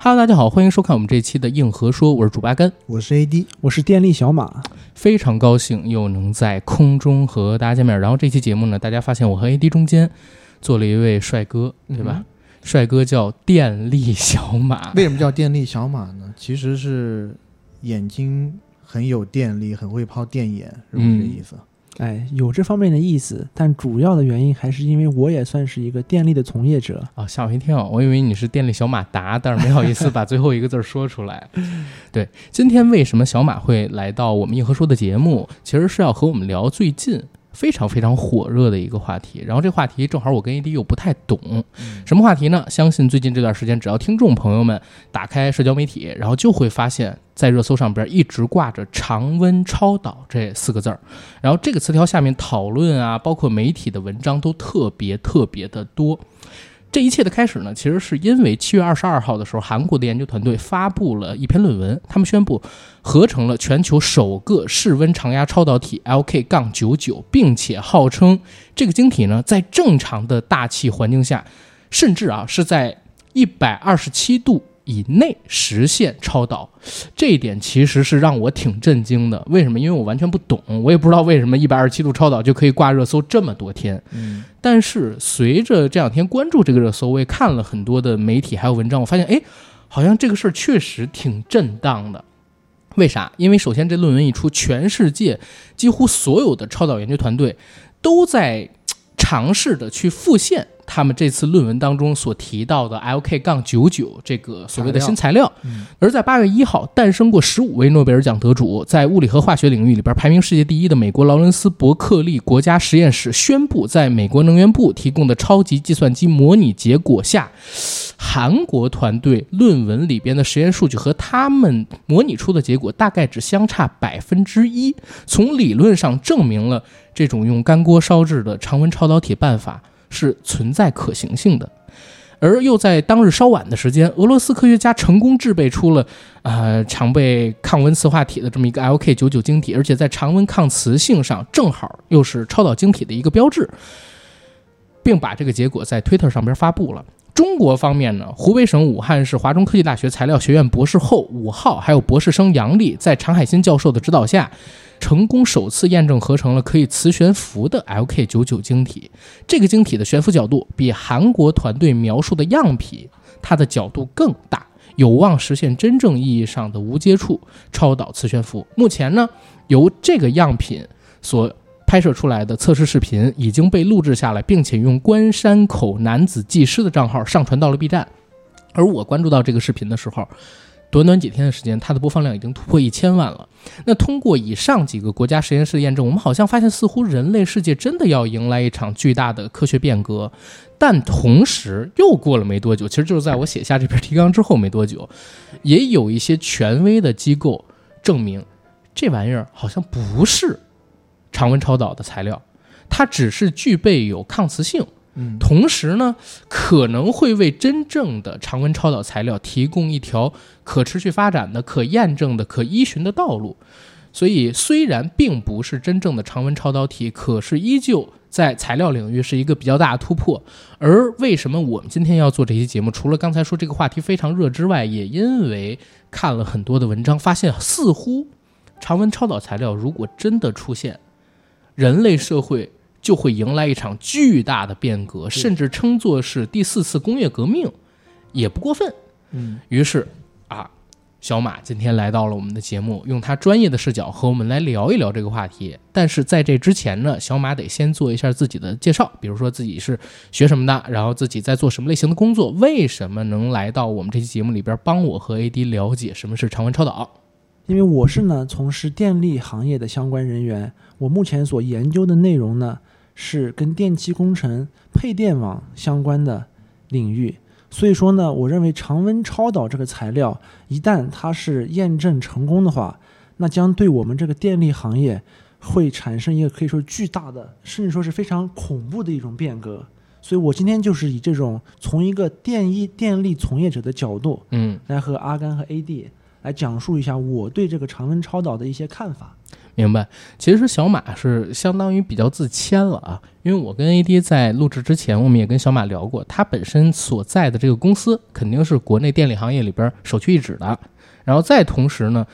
Hello，大家好，欢迎收看我们这一期的硬核说，我是主八根，我是 AD，我是电力小马，非常高兴又能在空中和大家见面。然后这期节目呢，大家发现我和 AD 中间坐了一位帅哥，对吧？嗯帅哥叫电力小马，为什么叫电力小马呢？其实是眼睛很有电力，很会抛电眼，是不是这意思？哎，有这方面的意思，但主要的原因还是因为我也算是一个电力的从业者。啊、吓我一跳！我以为你是电力小马达，但是没好意思 把最后一个字儿说出来。对，今天为什么小马会来到我们硬核说的节目？其实是要和我们聊最近非常非常火热的一个话题。然后这话题正好我跟 AD 又不太懂，什么话题呢？相信最近这段时间，只要听众朋友们打开社交媒体，然后就会发现，在热搜上边一直挂着“常温超导”这四个字儿。然后这个词条下面讨论啊，包括媒体的文章都特别特别的多。这一切的开始呢，其实是因为七月二十二号的时候，韩国的研究团队发布了一篇论文，他们宣布合成了全球首个室温常压超导体 LK 杠99并且号称这个晶体呢，在正常的大气环境下，甚至啊是在一百二十七度以内实现超导。这一点其实是让我挺震惊的。为什么？因为我完全不懂，我也不知道为什么一百二十七度超导就可以挂热搜这么多天。嗯，但是随着这两天关注这个热搜，我也看了很多的媒体还有文章，我发现，哎，好像这个事儿确实挺震荡的。为啥？因为首先这论文一出，全世界几乎所有的超导研究团队都在嘖尝试的去复现他们这次论文当中所提到的 LK 杠九九这个所谓的新材料。嗯而在八月一号，诞生过十五位诺贝尔奖得主，在物理和化学领域里边排名世界第一的美国劳伦斯伯克利国家实验室宣布，在美国能源部提供的超级计算机模拟结果下，韩国团队论文里边的实验数据和他们模拟出的结果大概只相差百分之一，从理论上证明了这种用干锅烧制的常温超导体办法是存在可行性的。而又在当日稍晚的时间，俄罗斯科学家成功制备出了呃常被抗温磁化体的这么一个 LK99 晶体，而且在常温抗磁性上正好又是超导晶体的一个标志，并把这个结果在 Twitter 上边发布了。中国方面呢，湖北省武汉市华中科技大学材料学院博士后武浩，还有博士生杨丽，在常海新教授的指导下，成功首次验证合成了可以磁悬浮的 LK99 晶体。这个晶体的悬浮角度比韩国团队描述的样品，它的角度更大，有望实现真正意义上的无接触超导磁悬浮。目前呢，由这个样品所拍摄出来的测试视频已经被录制下来，并且用关山口男子技师的账号上传到了 B 站。而我关注到这个视频的时候，短短几天的时间，它的播放量已经突破一千万了。那通过以上几个国家实验室的验证，我们好像发现，似乎人类世界真的要迎来一场巨大的科学变革。但同时，又过了没多久，其实就是在我写下这篇提纲之后没多久，也有一些权威的机构证明，这玩意儿好像不是常温超导的材料，它只是具备有抗磁性。嗯，同时呢，可能会为真正的常温超导材料提供一条可持续发展的、可验证的、可依循的道路。所以，虽然并不是真正的常温超导体，可是依旧在材料领域是一个比较大的突破。而为什么我们今天要做这期节目？除了刚才说这个话题非常热之外，也因为看了很多的文章，发现似乎常温超导材料如果真的出现，人类社会就会迎来一场巨大的变革，甚至称作是第四次工业革命，也不过分。嗯，于是啊，小马今天来到了我们的节目，用他专业的视角和我们来聊一聊这个话题。但是在这之前呢，小马得先做一下自己的介绍，比如说自己是学什么的，然后自己在做什么类型的工作，为什么能来到我们这期节目里边帮我和 AD 了解什么是常温超导。因为我是呢从事电力行业的相关人员，我目前所研究的内容呢是跟电气工程、配电网相关的领域。所以说呢，我认为常温超导这个材料，一旦它是验证成功的话，那将对我们这个电力行业会产生一个可以说巨大的，甚至说是非常恐怖的一种变革。所以我今天就是以这种从一个电一电力从业者的角度，嗯，来和阿甘和 AD 来讲述一下我对这个常温超导的一些看法。明白。其实小马是相当于比较自谦了啊，因为我跟 AD 在录制之前，我们也跟小马聊过，他本身所在的这个公司肯定是国内电力行业里边首屈一指的。然后再同时呢，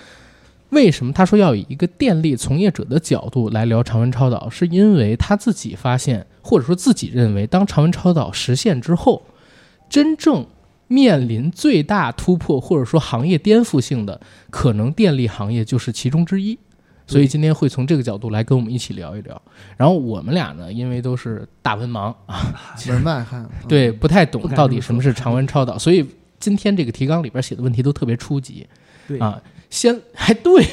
为什么他说要以一个电力从业者的角度来聊常温超导，是因为他自己发现，或者说自己认为，当常温超导实现之后，真正面临最大突破或者说行业颠覆性的，可能电力行业就是其中之一。所以今天会从这个角度来跟我们一起聊一聊。然后我们俩呢，因为都是大文盲啊，门外汉，嗯对，不太懂到底什么是常温超导，所以今天这个提纲里边写的问题都特别初级对啊。先还 对，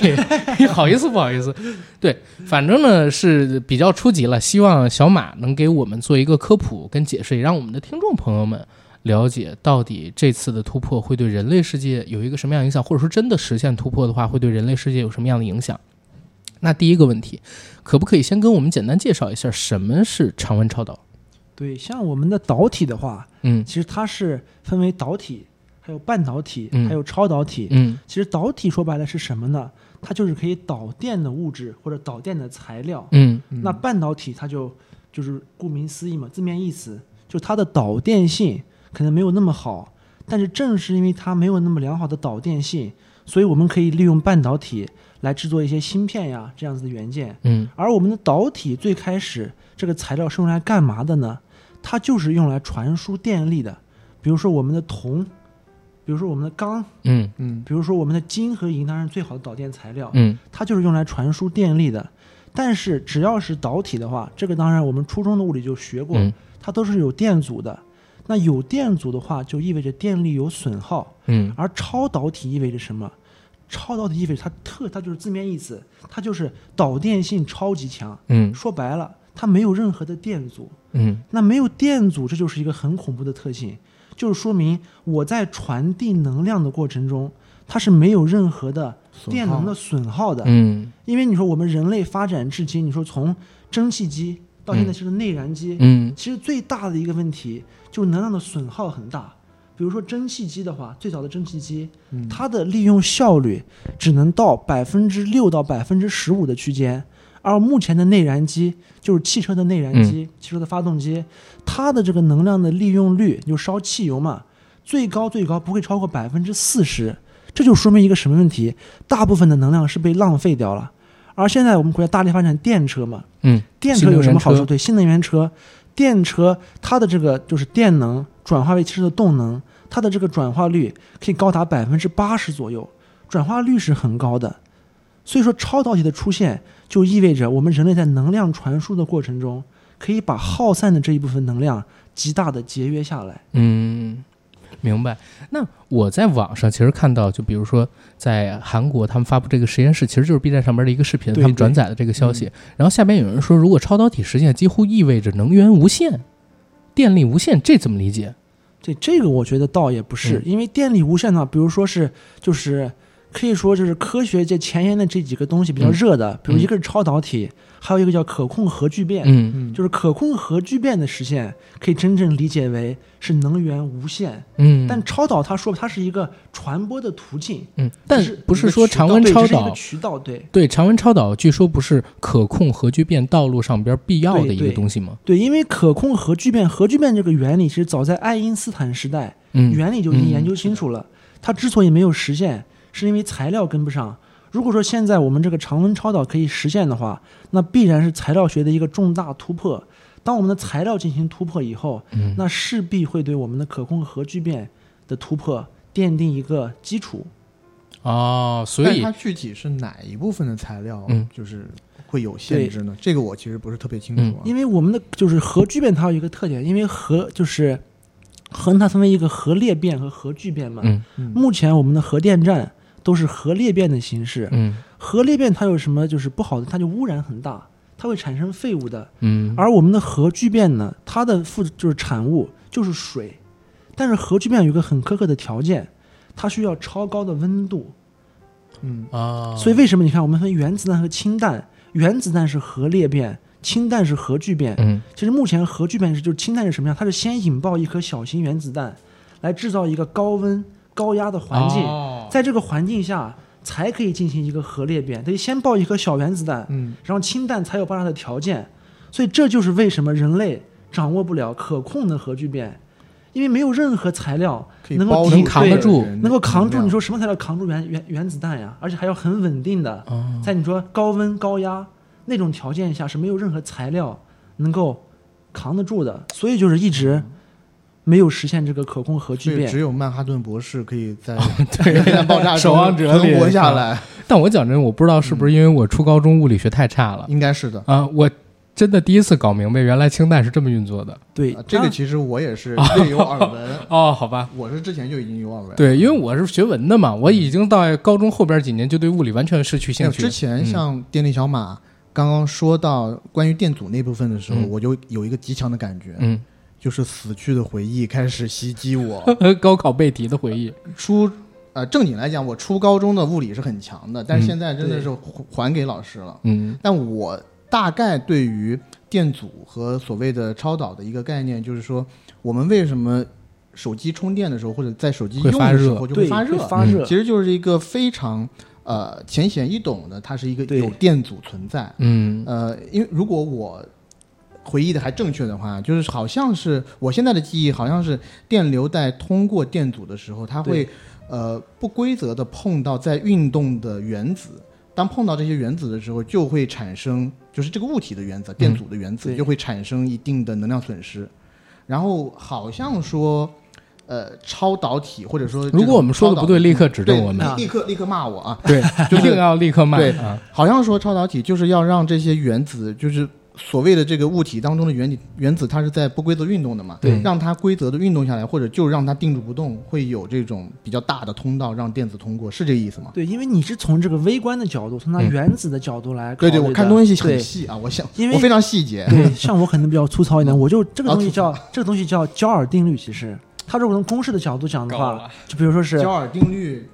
你好意思不好意思，对，反正呢是比较初级了。希望小马能给我们做一个科普跟解释，也让我们的听众朋友们了解到底这次的突破会对人类世界有一个什么样的影响，或者说真的实现突破的话，会对人类世界有什么样的影响。那第一个问题，可不可以先跟我们简单介绍一下什么是常温超导？对，像我们的导体的话，嗯其实它是分为导体，还有半导体，嗯还有超导体。嗯其实导体说白了是什么呢？它就是可以导电的物质或者导电的材料。嗯嗯那半导体它就就是顾名思义嘛，字面意思就是它的导电性可能没有那么好，但是正是因为它没有那么良好的导电性，所以我们可以利用半导体来制作一些芯片呀这样子的元件。嗯而我们的导体最开始这个材料是用来干嘛的呢？它就是用来传输电力的，比如说我们的铜，比如说我们的钢，嗯嗯比如说我们的金和银，当然是最好的导电材料，嗯它就是用来传输电力的。但是只要是导体的话，这个当然我们初中的物理就学过，嗯它都是有电阻的。那有电阻的话，就意味着电力有损耗。嗯而超导体意味着什么？超导体意味着它特，它就是字面意思，它就是导电性超级强。嗯说白了，它没有任何的电阻。嗯那没有电阻，这就是一个很恐怖的特性，就是说明我在传递能量的过程中，它是没有任何的电能的损耗的。嗯因为你说我们人类发展至今，你说从蒸汽机到现在是个内燃机，嗯其实最大的一个问题就是能量的损耗很大。比如说蒸汽机的话，最早的蒸汽机，嗯它的利用效率只能到百分之六到百分之十五的区间，而目前的内燃机就是汽车的内燃机、汽车的发动机，它的这个能量的利用率就烧汽油嘛，最高最高不会超过百分之四十，这就说明一个什么问题？大部分的能量是被浪费掉了。而现在我们国家大力发展电车嘛，嗯电车有什么好处？对，新能源车，电车它的这个就是电能转化为汽车的动能，它的这个转化率可以高达百分之八十左右，转化率是很高的。所以说，超导体的出现就意味着我们人类在能量传输的过程中，可以把耗散的这一部分能量极大的节约下来。嗯，明白。那我在网上其实看到，就比如说在韩国，他们发布这个实验室，其实就是 B 站上面的一个视频，他们转载的这个消息。然后下边有人说，如果超导体实现，几乎意味着能源无限、电力无限，这怎么理解？这这个我觉得倒也不是，嗯因为电力无限呢，比如说是就是可以说就是科学界前沿的这几个东西比较嗯热的，比如一个是超导体，还有一个叫可控核聚变。嗯嗯就是可控核聚变的实现，可以真正理解为是能源无限。嗯，但超导它说它是一个传播的途径，嗯，但是不是说常温超导个渠道，对对常温超导，据说不是可控核聚变道路上边必要的一个东西吗？对，因为可控核聚变，核聚变这个原理其实早在爱因斯坦时代，嗯，原理就已经研究嗯清楚了。它之所以没有实现，是因为材料跟不上。如果说现在我们这个常温超导可以实现的话，那必然是材料学的一个重大突破。当我们的材料进行突破以后，嗯那势必会对我们的可控核聚变的突破奠定一个基础。哦，所以它具体是哪一部分的材料，嗯就是会有限制呢？这个我其实不是特别清楚啊。因为我们的就是核聚变，它有一个特点，因为核就是核它分为一个核裂变和核聚变嘛。嗯嗯目前我们的核电站都是核裂变的形式。嗯核裂变它有什么就是不好的？它就污染很大，它会产生废物的。嗯，而我们的核聚变呢，它的副就是产物就是水，但是核聚变有一个很苛刻的条件，它需要超高的温度。嗯啊，所以为什么你看我们分原子弹和氢弹？原子弹是核裂变，氢弹是核聚变。嗯其实目前核聚变是就是氢弹是什么样？它是先引爆一颗小型原子弹，来制造一个高温高压的环境，哦在这个环境下，才可以进行一个核裂变，得先爆一颗小原子弹，嗯，然后氢弹才有爆炸的条件。所以这就是为什么人类掌握不了可控的核聚变，因为没有任何材料能够抵可以包住对扛得住能够扛住。你说什么材料扛住原原原子弹呀？而且还要很稳定的，哦，在你说高温高压那种条件下是没有任何材料能够扛得住的，所以就是一直没有实现这个可控核聚变。只。有曼哈顿博士可以在 对。原弹爆炸守望者里存活下来，但我讲真，我不知道是不是因为我初高中物理学太差了。应该是的。啊，我真的第一次搞明白，原来氢弹是这么运作的。对。啊，这个其实我也是略有耳闻，哦，好吧，我是之前就已经有耳闻。对，因为我是学文的嘛，我已经到高中后边几年就对物理完全失去兴趣。之前嗯像电力小马刚刚说到关于电阻那部分的时候，嗯。我就有一个极强的感觉，嗯，就是死去的回忆开始袭击我。高考背题的回忆，初呃正经来讲，我初高中的物理是很强的，但是嗯现在真的是还给老师了。嗯但我大概对于电阻和所谓的超导的一个概念，就是说我们为什么手机充电的时候或者在手机用会发热的时候就会对发热，发热，其实就是一个非常呃浅显易懂的，它是一个有电阻存在。嗯呃，因为如果我回忆的还正确的话，就是好像是我现在的记忆，好像是电流在通过电阻的时候，它会呃不规则的碰到在运动的原子。当碰到这些原子的时候，就会产生，就是这个物体的原子，电阻的原子、对就会产生一定的能量损失。然后好像说，呃，超导体或者说如果我们说的不对，立刻指正对我们。啊立刻立刻骂我啊！对，就 是一定要立刻骂对啊！好像说超导体就是要让这些原子，就是所谓的这个物体当中的原理原子，它是在不规则运动的嘛，对。让它规则的运动下来，或者就让它定住不动，会有这种比较大的通道让电子通过，是这个意思吗？对，因为你是从这个微观的角度，从它嗯原子的角度来考对对，我看东西很细啊，我想因为我非常细节。对，像我可能比较粗糙一点，我就这个啊东西叫这个东西叫焦耳定律。其实，它如果从公式的角度讲的话，就比如说是焦耳定律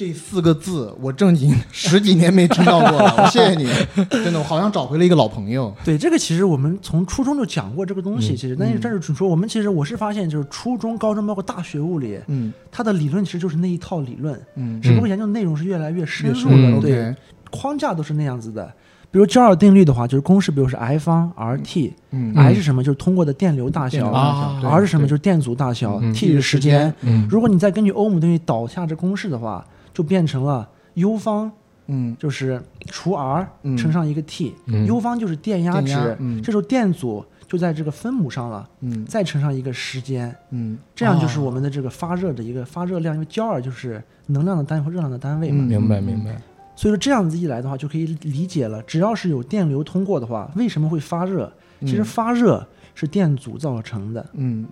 这四个字，我正经 十几年没听到过了，我谢谢你，真的，我好像找回了一个老朋友。对这个，其实我们从初中就讲过这个东西。嗯其实，但是嗯但是说我们其实我是发现，就是初中、高中包括大学物理，嗯它的理论其实就是那一套理论，嗯，只不过研究内容是越来越深入越深的，对框架都是那样子的。比如焦耳定律的话，就是公式，比如是 I 方 RT，I、嗯是什么？就是通过的电流大小，R 是什么？就是电阻大小、嗯 t 是时间。嗯如果你再根据欧姆定律导下这公式的话，就变成了 U 方嗯。就是除 R 嗯。乘上一个 T，U、嗯。方就是电压值，压嗯。这时候电阻就在这个分母上了，嗯。再乘上一个时间，嗯。这样就是哦我们的这个发热的一个发热量，因为焦耳就是能量的单位或热量的单位嘛。嗯。明白明白。所以说这样子一来的话，就可以理解了，只要是有电流通过的话，为什么会发热？其实发热是电阻造成的，嗯，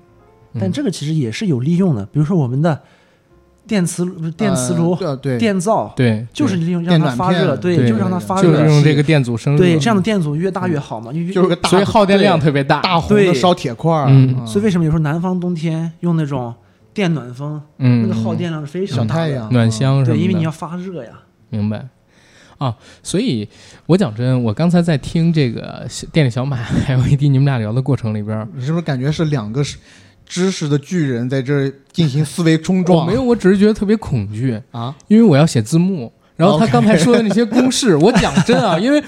嗯。但这个其实也是有利用的。比如说我们的电磁不是电磁炉、呃对对电灶，对，就是利用让它发热，对，对就是让它发热。就是用这个电阻生热，对，这样的电阻越大越好嘛，越就是个大所以耗电量特别大。大红的烧铁块儿，嗯所以为什么有时候南方冬天用那种电暖风，嗯，那个耗电量是非常大的小太阳暖箱对，因为你要发热呀。明白。啊，所以我讲真，我刚才在听这个店里小马 还有 AD 你们俩聊的过程里边，你是不是感觉是两个是知识的巨人在这儿进行思维冲我撞？没有，我只是觉得特别恐惧，啊，因为我要写字幕。然后他刚才说的那些公式，我讲真啊，因为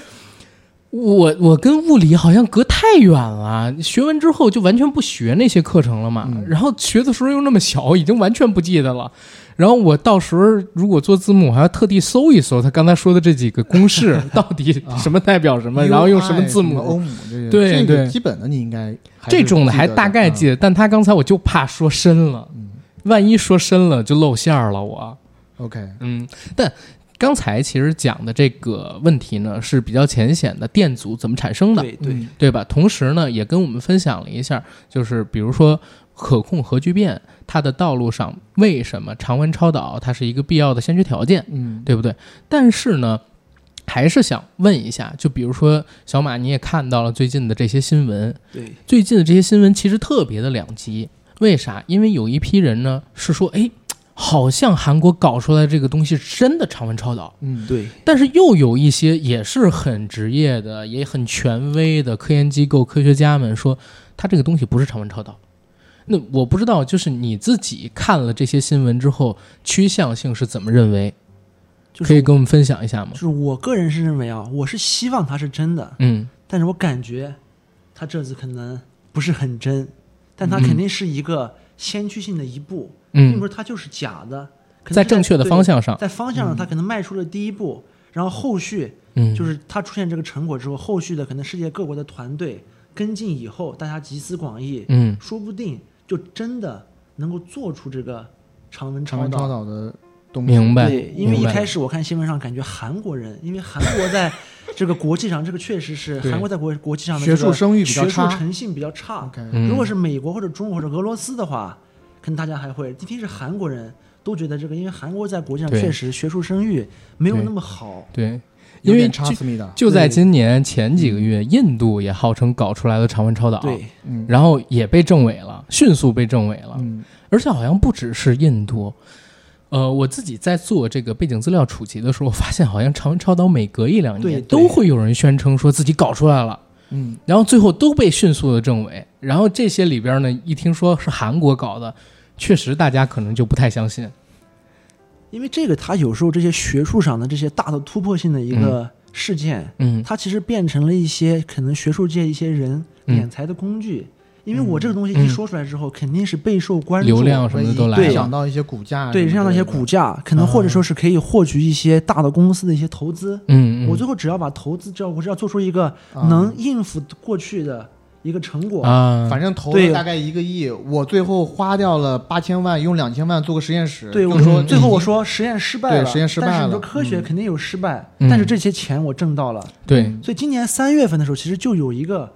我我跟物理好像隔太远了，学完之后就完全不学那些课程了嘛。嗯然后学的时候又那么小，已经完全不记得了。然后我到时候如果做字幕，我还要特地搜一搜他刚才说的这几个公式 到底什么代表什么，然后用什么字 UI 欧母。姆这些，对这个对基本的你应该这种的还大概记记得，但他刚才我就怕说深了，嗯万一说深了就露馅儿了我。OK，嗯，但刚才其实讲的这个问题呢是比较浅显的，电阻怎么产生的，对对，嗯对吧？同时呢，也跟我们分享了一下，就是比如说可控核聚变，它的道路上为什么常温超导它是一个必要的先决条件，嗯，对不对？但是呢。还是想问一下，就比如说小马，你也看到了最近的这些新闻，对最近的这些新闻其实特别的两极，为啥？因为有一批人呢是说，哎，好像韩国搞出来这个东西是真的常温超导，嗯，对但是又有一些也是很职业的、也很权威的科研机构科学家们说，它这个东西不是常温超导。那我不知道，就是你自己看了这些新闻之后，趋向性是怎么认为？就是可以跟我们分享一下吗就？是我个人是认为啊，我是希望它是真的，嗯但是我感觉它这次可能不是很真，但它肯定是一个先驱性的一步，并不嗯，是它就是假的，可能在正确的方向上，在方向上它可能迈出了第一步，然后后续嗯，就是它出现这个成果之后，后续的可能世界各国的团队跟进以后，大家集思广益，嗯说不定就真的能够做出这个长文超导。导的东西。明白对，因为一开始我看新闻上感觉韩国人，因为韩国在 这个国际上，这个确实是韩国在国国际上的学术声誉比较学术差诚信比较差。如果是美国或者中国或者俄罗斯的话，可能大家还会，今天是韩国人都觉得这个，因为韩国在国际上确实学术声誉没有那么好。对，因为就在今年前几个月，印度也号称搞出来了长文超导，对，嗯，然后也被证伪了，迅速被证伪了。嗯。而且好像不只是印度，呃，我自己在做这个背景资料储集的时候，发现好像长文超导每隔一两年都会有人宣称说自己搞出来了，嗯，然后最后都被迅速的证伪。然后这些里边呢，一听说是韩国搞的，确实大家可能就不太相信。因为这个它有时候这些学术上的这些大的突破性的一个事件，嗯。它其实变成了一些可能学术界一些人嗯。敛财的工具。因为我这个东西嗯。一说出来之后，肯定是备受关注，流量什么的都来对了。想到一些股价，对，影响到一些股价，可能或者说是可以获取一些大的公司的一些投资。嗯，嗯。我最后只要把投资，只要我只要做出一个啊。能应付过去的一个成果，啊，反正投了大概一个亿，我最后花掉了八千万，用两千万做个实验室。对，我说说最后我说实验失败了，对实验失败但是你说科学嗯。肯定有失败，嗯。但是这些钱我挣到了。对，所以今年三月份的时候，其实就有一个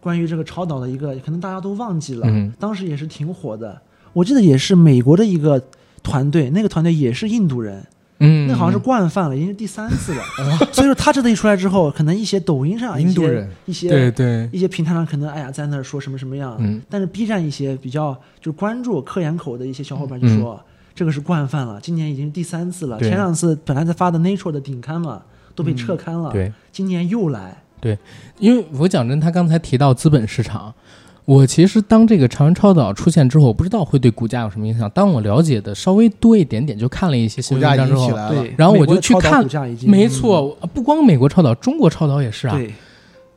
关于这个超导的一个，可能大家都忘记了，嗯。当时也是挺火的。我记得也是美国的一个团队，那个团队也是印度人，嗯，那好像是惯犯了，已经是第三次了。所以说他这次一出来之后，可能一些抖音上一些印度人。一些对对，一些平台上可能哎呀在那儿说什么什么样，嗯。但是 B 站一些比较就是关注科研口的一些小伙伴就嗯。说、这个是惯犯了，今年已经是第三次了，前两次本来在发的 Nature 的顶刊嘛都被撤刊了，对。今年又来，对。因为我讲真，他刚才提到资本市场，我其实当这个长安超导出现之后，我不知道会对股价有什么影响。当我了解的稍微多一点点，就看了一些新股价闻文章之后，已经起来了。对，然后我就去看没错，不光美国超导，中国超导也是啊，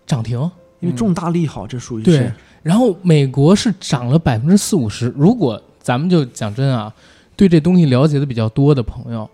涨停。因为重大利好，这属于对是，然后美国是涨了百分之四五十。如果咱们就讲真啊，对这东西了解的比较多的朋友，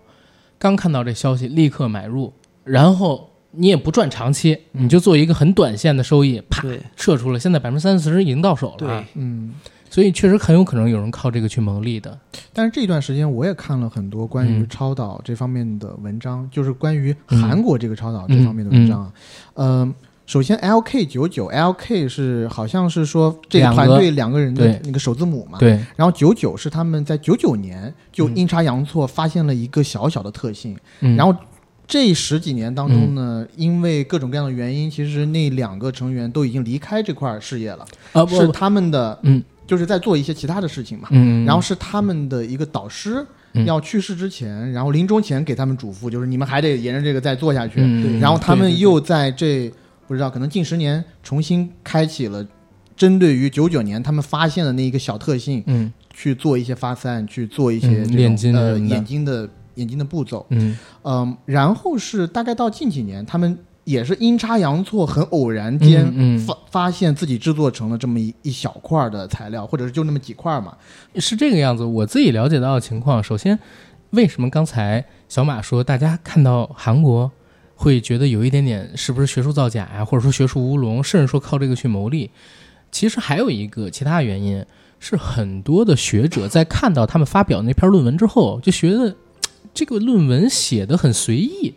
刚看到这消息立刻买入，然后你也不赚长期，你就做一个很短线的收益，啪撤出了。现在百分之三四十已经到手了嗯，所以确实很有可能有人靠这个去牟利的。但是这段时间我也看了很多关于嗯超导这方面的文章，就是关于嗯韩国这个超导这方面的文章啊。嗯、首先 LK 九九 LK 是好像是说这个两个团队两个人的那个首字母嘛。对，然后九九是他们在九九年就嗯阴差阳错发现了一个小小的特性，嗯、然后这十几年当中呢，因为各种各样的原因，其实那两个成员都已经离开这块事业了，啊不是他们的，嗯，就是在做一些其他的事情嘛。嗯，然后是他们的一个导师嗯。要去世之前，然后临终前给他们嘱咐，就是你们还得沿着这个再做下去。嗯，然后他们又在这不知道可能近十年重新开启了针对于九九年他们发现的那一个小特性嗯。去做一些发散，去做一些嗯这种、呃眼睛的眼睛的步骤。嗯嗯，然后是大概到近几年，他们也是阴差阳错，很偶然间嗯嗯发、发现自己制作成了这么一一小块儿的材料，或者是就那么几块儿嘛。是这个样子。我自己了解到的情况，首先，为什么刚才小马说大家看到韩国会觉得有一点点是不是学术造假呀、或者说学术乌龙，甚至说靠这个去牟利？其实还有一个其他原因，是很多的学者在看到他们发表那篇论文之后，就觉得嘖这个论文写的很随意。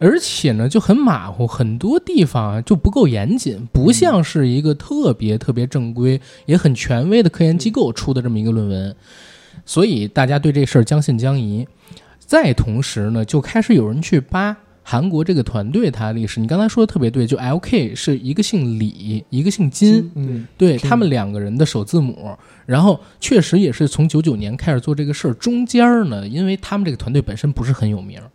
而且呢，就很马虎，很多地方啊就不够严谨，不像是一个特别特别正规、也很权威的科研机构出的这么一个论文，所以大家对这事儿将信将疑。再同时呢，就开始有人去扒韩国这个团队它的历史。你刚才说的特别对，就 LK 是一个姓李，一个姓金，嗯，对他们两个人的首字母，然后确实也是从九九年开始做这个事儿，中间儿呢，因为他们这个团队本身不是很有名儿，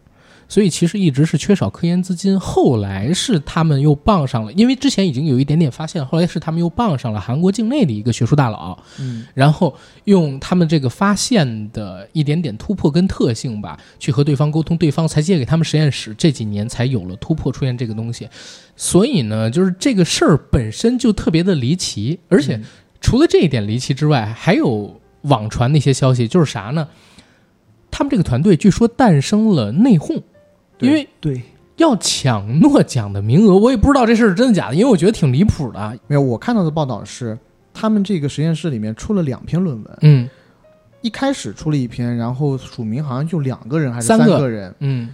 所以其实一直是缺少科研资金。后来是他们又傍上了，因为之前已经有一点点发现，后来是他们又傍上了韩国境内的一个学术大佬，嗯然后用他们这个发现的一点点突破跟特性吧，去和对方沟通，对方才借给他们实验室，这几年才有了突破，出现这个东西。所以呢，就是这个事儿本身就特别的离奇，而且嗯除了这一点离奇之外，还有网传的一些消息，就是啥呢？他们这个团队据说诞生了内讧，对因为对，要抢诺奖的名额，我也不知道这事儿是真的假的，因为我觉得挺离谱的。没有，我看到的报道是，他们这个实验室里面出了两篇论文，嗯。一开始出了一篇，然后署名好像就两个人还是三个个人，嗯。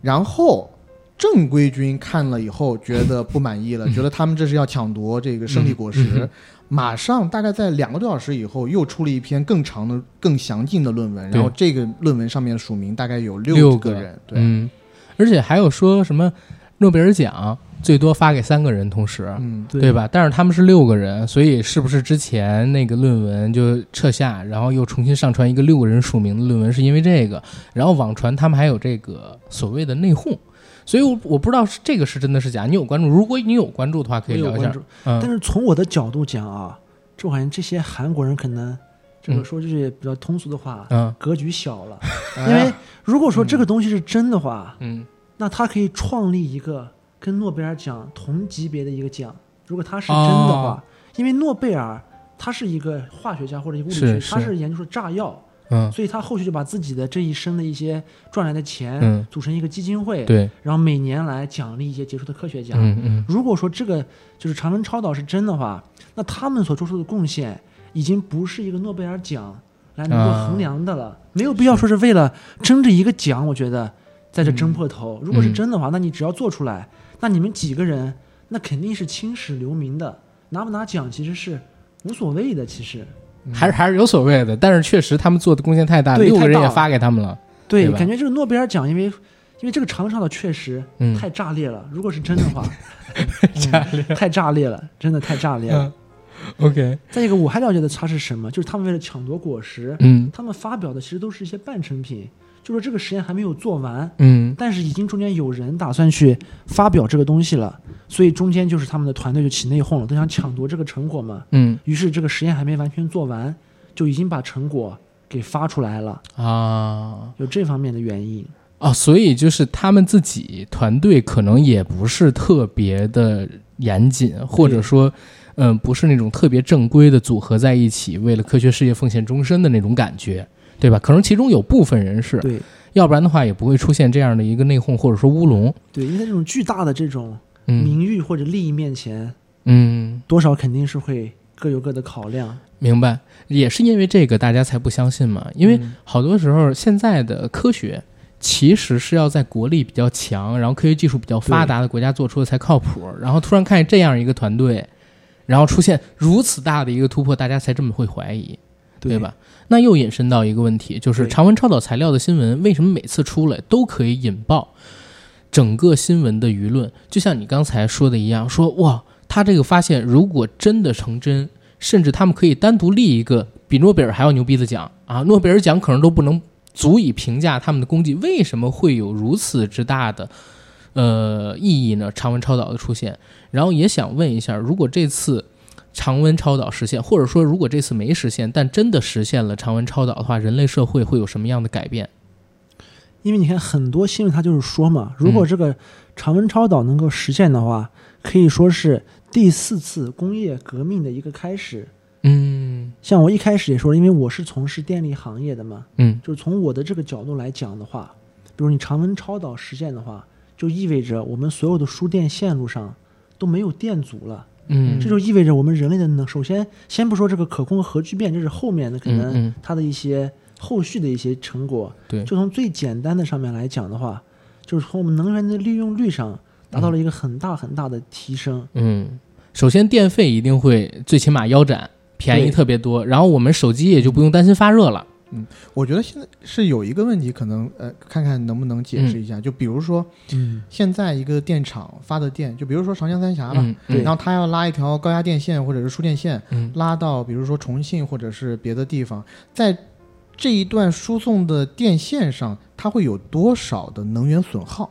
然后正规军看了以后觉得不满意了，觉得他们这是要抢夺这个胜利果实，嗯嗯嗯。马上大概在两个多小时以后又出了一篇更长的、更详尽的论文，然后这个论文上面署名大概有六个个人，对，嗯，而且还有说什么诺贝尔奖最多发给三个人同时，嗯，对对？吧？但是他们是六个人，所以是不是之前那个论文就撤下，然后又重新上传一个六个人署名的论文，是因为这个？然后网传他们还有这个所谓的内讧，所以我我不知道是这个是真的是假。你有关注？如果你有关注的话，可以聊一下但是从我的角度讲啊，这我感觉这些韩国人可能，这个嗯。说句比较通俗的话，嗯。格局小了。哎因为如果说这个东西是真的话，嗯。那他可以创立一个跟诺贝尔奖同级别的一个奖。如果他是真的话，哦因为诺贝尔他是一个化学家或者一个物理学，是是他是研究出炸药，嗯，所以他后续就把自己的这一生的一些赚来的钱、嗯。组成一个基金会，对，然后每年来奖励一些杰出的科学家。嗯嗯。如果说这个就是常温超导是真的话，那他们所做出的贡献已经不是一个诺贝尔奖来能够啊衡量的了，没有必要说是为了争这一个奖，我觉得在这争破头。如果是真的话，那你只要做出来，那你们几个人那肯定是青史留名的，拿不拿奖其实是无所谓的。其实还是还是有所谓的，但是确实他们做的贡献太大六个人也发给他们了。对，对感觉这个诺贝尔奖，因为因为这个长上的确实嗯，太炸裂了。如果是真的话，嗯 太炸裂了，真的太炸裂了。嗯，OK，再一个，我还了解的它是什么，就是他们为了抢夺果实，嗯。他们发表的其实都是一些半成品，就说这个实验还没有做完，嗯。但是已经中间有人打算去发表这个东西了，所以中间就是他们的团队就起内讧了，都想抢夺这个成果嘛。嗯。于是这个实验还没完全做完，就已经把成果给发出来了，啊。有这方面的原因。哦，所以就是他们自己团队可能也不是特别的严谨，或者说，嗯、不是那种特别正规的组合在一起，为了科学事业奉献终身的那种感觉，对吧？可能其中有部分人是，对要不然的话也不会出现这样的一个内讧或者说乌龙。对，因为在这种巨大的这种嗯名誉或者利益面前，嗯，多少肯定是会各有各的考量。明白。也是因为这个，大家才不相信嘛。因为嗯好多时候现在的科学其实是要在国力比较强，然后科学技术比较发达的国家做出的才靠谱。然后突然看见这样一个团队，然后出现如此大的一个突破，大家才这么会怀疑，对吧？那又引申到一个问题，就是对常温超导材料的新闻为什么每次出来都可以引爆整个新闻的舆论？就像你刚才说的一样，说哇，他这个发现如果真的成真，甚至他们可以单独立一个比诺贝尔还要牛逼的奖啊！诺贝尔奖可能都不能足以评价他们的功绩，为什么会有如此之大的呃意义呢？长文超导的出现，然后也想问一下，如果这次常温超导实现，或者说如果这次没实现，但真的实现了常温超导的话，人类社会会有什么样的改变？因为你看很多新闻，它就是说嘛，如果这个常温超导能够实现的话，可以说是第四次工业革命的一个开始。嗯像我一开始也说，因为我是从事电力行业的嘛，嗯就是从我的这个角度来讲的话，比如你常温超导实现的话，就意味着我们所有的输电线路上都没有电阻了。嗯，这就意味着我们人类的能，首先先不说这个可控核聚变，这是后面的可嗯能嗯它的一些后续的一些成果。对就从最简单的上面来讲的话，就是从我们能源的利用率上达到了一个很大很大的提升。嗯，首先电费一定会最起码腰斩，便宜特别多，然后我们手机也就不用担心发热了。我觉得现在是有一个问题，可能呃，看看能不能解释一下。就比如说，嗯，现在一个电厂发的电，就比如说长江三峡吧，嗯，对。然后它要拉一条高压电线或者是输电线，嗯。拉到比如说重庆或者是别的地方，在这一段输送的电线上，它会有多少的能源损耗？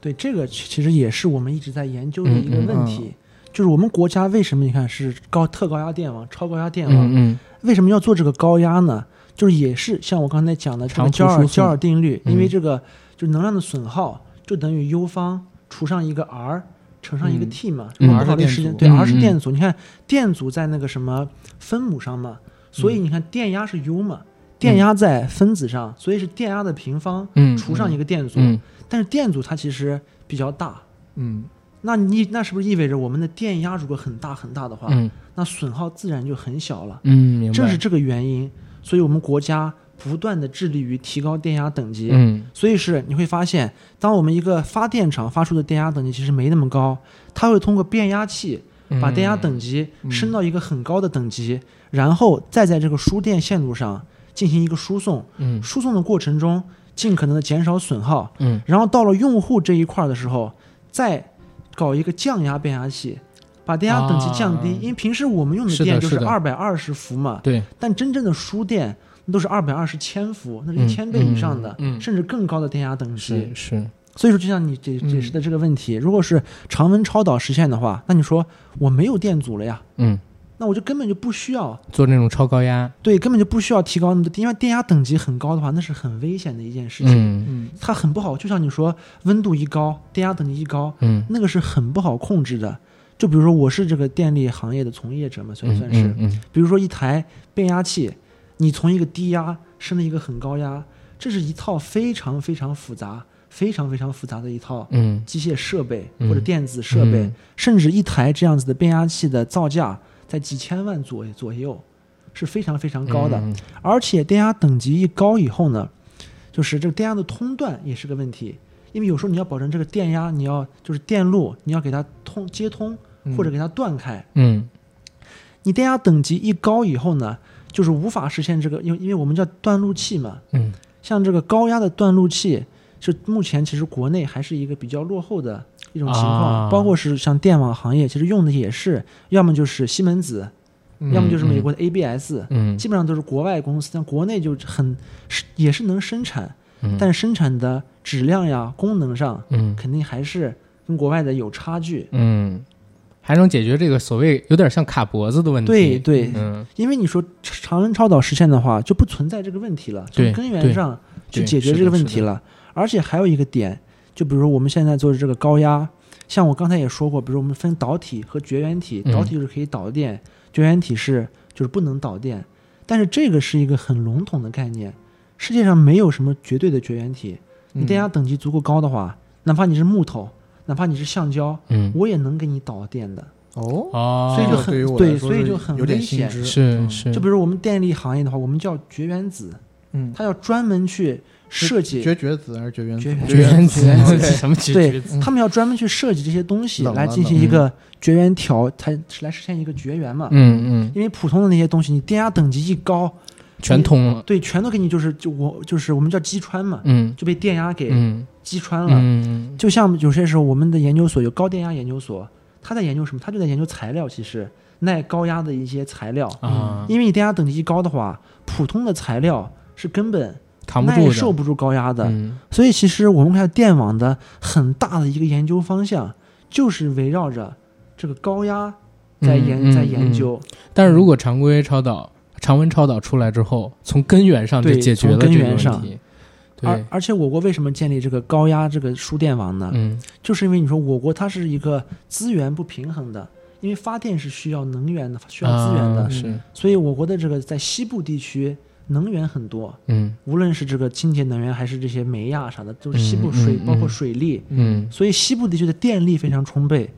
对，这个其其实也是我们一直在研究的一个嗯。嗯问题，就是我们国家为什么你看是高特高压电网、超高压电网，嗯。为什么要做这个高压呢？就是也是像我刚才讲的这个焦耳焦耳定律，嗯。因为这个就能量的损耗就等于 U 方除上一个 R 乘上一个嗯。T 嘛，R 不考虑时间，是电阻。对嗯 R 是嗯。电阻。你看电阻在那个什么分母上嘛，所以你看电压是 U 嘛，电压在分子上，所以是电压的平方嗯。除上一个电阻。嗯。但是电阻它其实比较大，嗯，那你那是不是意味着我们的电压如果很大很大的话，嗯。那损耗自然就很小了？嗯，明白。正是这个原因，所以我们国家不断的致力于提高电压等级。嗯。所以是你会发现，当我们一个发电厂发出的电压等级其实没那么高，它会通过变压器嗯。把电压等级升到一个很高的等级，然后再在这个输电线路上进行一个输送。嗯。输送的过程中，尽可能的减少损耗，嗯。然后到了用户这一块儿的时候，再搞一个降压变压器，把电压等级降低。啊。因为平时我们用的电就是二百二十伏嘛，对。但真正的输电那都是二百二十千伏，那是一嗯千倍以上的，嗯嗯。甚至更高的电压等级。是。是。所以说，就像你解解释的这个问题，如果是常温超导实现的话，那你说我没有电阻了呀，嗯。那我就根本就不需要，做那种超高压。对，根本就不需要提高那么多，因为电压等级很高的话，那是很危险的一件事情，嗯。嗯。它很不好。就像你说，温度一高，电压等级一高，嗯。那个是很不好控制的。就比如说，我是这个电力行业的从业者嘛，算嗯算是。嗯嗯比如说一台变压器，你从一个低压升了一个很高压，这是一套非常非常复杂、非常非常复杂的一套嗯机械设备嗯或者电子设备，嗯甚至一台这样子的变压器的造价在几千万左左右，是非常非常高的。嗯而且电压等级一高以后呢，就是这个电压的通断也是个问题，因为有时候你要保证这个电压，你要就是电路你要给它通接通嗯。或者给它断开。嗯。你电压等级一高以后呢，就是无法实现这个，因为因为我们叫断路器嘛，嗯。像这个高压的断路器，是目前其实国内还是一个比较落后的一种情况，啊。包括是像电网行业，其实用的也是要么就是西门子，嗯要么就是美国的 ABS，、嗯。基本上都是国外公司，但国内就很是也是能生产，嗯，但生产的质量呀、功能上嗯肯定还是跟国外的有差距。嗯，还能解决这个所谓有点像卡脖子的问题。对对嗯因为你说常温超导实现的话，就不存在这个问题了，对从根源上去解决这个问题了。而且还有一个点，就比如说我们现在做的这个高压，像我刚才也说过，比如我们分导体和绝缘体，嗯导体就是可以导电，绝缘体是就是不能导电。但是这个是一个很笼统的概念，世界上没有什么绝对的绝缘体。你电压等级足够高的话，哪怕你是木头，哪怕你是橡胶，嗯。我也能给你导电的。哦，哦，所以就很对所以就很危险。是嗯。是，就比如我们电力行业的话，我们叫绝缘子，嗯，它要专门去设计，绝绝子还是绝缘子？绝缘绝缘子。什么绝对绝子？他们要专门去设计这些东西来进行一个绝缘调，才来实现一个绝缘嘛。嗯嗯，因为普通的那些东西，你电压等级一高，全通了。对，全都给你就是就我就是我们叫击穿嘛，嗯就被电压给嗯击穿了。嗯就像有些时候我们的研究所有高电压研究所，他在研究什么？他就在研究材料，其实耐高压的一些材料。啊，因为你电压等级一高的话，普通的材料是根本扛不住受不住高压的。嗯所以其实我们看电网的很大的一个研究方向，就是围绕着这个高压在研、嗯嗯在研究。但是如果常规超导、常温超导出来之后，从根源上就解决了这个问题。而对，而且我国为什么建立这个高压这个输电网呢？嗯就是因为你说我国它是一个资源不平衡的，因为发电是需要能源的，需要资源的，啊是所以我国的这个在西部地区能源很多，嗯无论是这个清洁能源还是这些煤呀啥的，都是西部水，嗯嗯嗯包括水利，嗯，所以西部地区的电力非常充沛。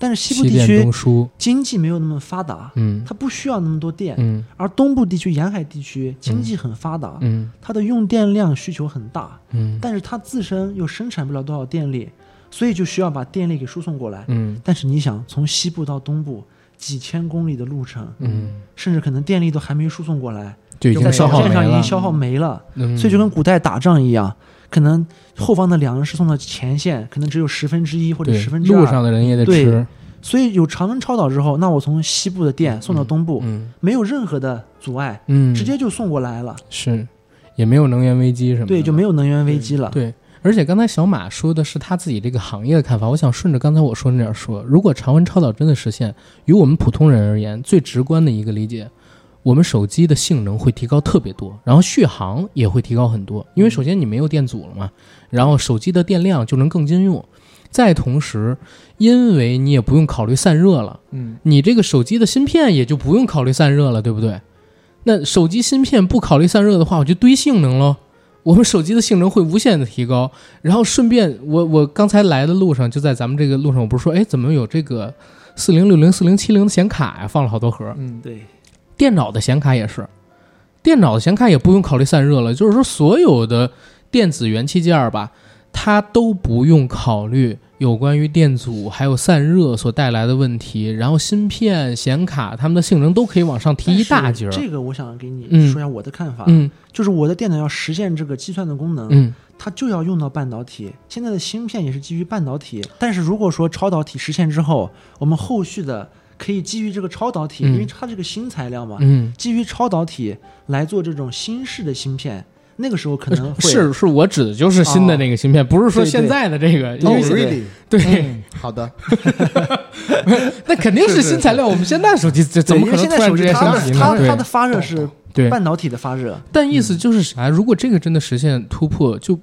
但是西部地区，经济没有那么发达，嗯。它不需要那么多电，嗯。而东部地区沿海地区经济很发达，嗯。它的用电量需求很大，嗯。但是它自身又生产不了多少电力，所以就需要把电力给输送过来。嗯。但是你想，从西部到东部几千公里的路程，嗯，甚至可能电力都还没输送过来，在就已经消条件耗没了，上已经消耗没了，嗯。所以就跟古代打仗一样，可能后方的粮食送到前线，可能只有十分之一或者十分之二。路上的人也得对吃，所以有常温超导之后，那我从西部的电送到东部，嗯没有任何的阻碍，嗯，直接就送过来了。是，也没有能源危机什么的。对，就没有能源危机了。对，而且刚才小马说的是他自己这个行业的看法，我想顺着刚才我说的那点说，如果常温超导真的实现，于我们普通人而言，最直观的一个理解，我们手机的性能会提高特别多，然后续航也会提高很多，因为首先你没有电阻了嘛，然后手机的电量就能更经用，再同时，因为你也不用考虑散热了。嗯，你这个手机的芯片也就不用考虑散热了，对不对？那手机芯片不考虑散热的话，我就堆性能喽。我们手机的性能会无限的提高，然后顺便，我我刚才来的路上，就在咱们这个路上，我不是说，哎，怎么有这个四零六零、四零七零的显卡呀？放了好多盒。嗯，对，电脑的显卡也是，电脑的显卡也不用考虑散热了，就是说所有的电子元器件儿吧，它都不用考虑有关于电阻还有散热所带来的问题，然后芯片、显卡它们的性能都可以往上提一大截儿。这个我想给你嗯说一下我的看法，嗯就是我的电脑要实现这个计算的功能，嗯它就要用到半导体。现在的芯片也是基于半导体，但是如果说超导体实现之后，我们后续的可以基于这个超导体，嗯。因为它这个新材料嘛，嗯，基于超导体来做这种新式的芯片，那个时候可能会是是，我指的就是新的那个芯片，不是说现在的这个。因哦为对，really？对，嗯。好的，那肯定是新材料。我们现在手机这怎么可能对因为现在突然之间手机它升级呢？对。它它的发热是对，半导体的发热，但意思就是啥？如果这个真的实现突破，就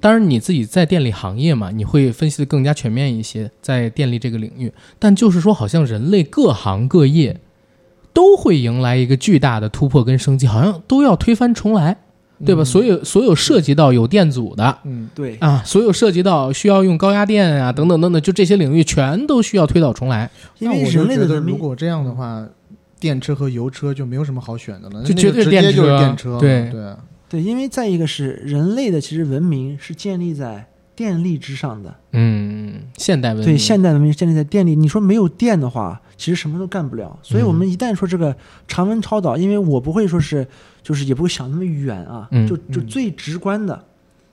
当然你自己在电力行业嘛，你会分析的更加全面一些，在电力这个领域。但就是说，好像人类各行各业都会迎来一个巨大的突破跟升级，好像都要推翻重来，对吧？嗯所有所有涉及到有电阻的嗯，对，啊，所有涉及到需要用高压电啊等等等等，就这些领域全都需要推倒重来。因为那我就人类的觉得如果这样的话，电车和油车就没有什么好选的了，就绝对个直接就是电车电车，对对，对，因为再一个是人类的其实文明是建立在电力之上的，嗯，现代文明对，现代文明是建立在电力。你说没有电的话，其实什么都干不了。所以我们嗯一旦说这个常温超导，因为我不会说是，就是也不会想那么远啊，嗯就就嗯最直观的，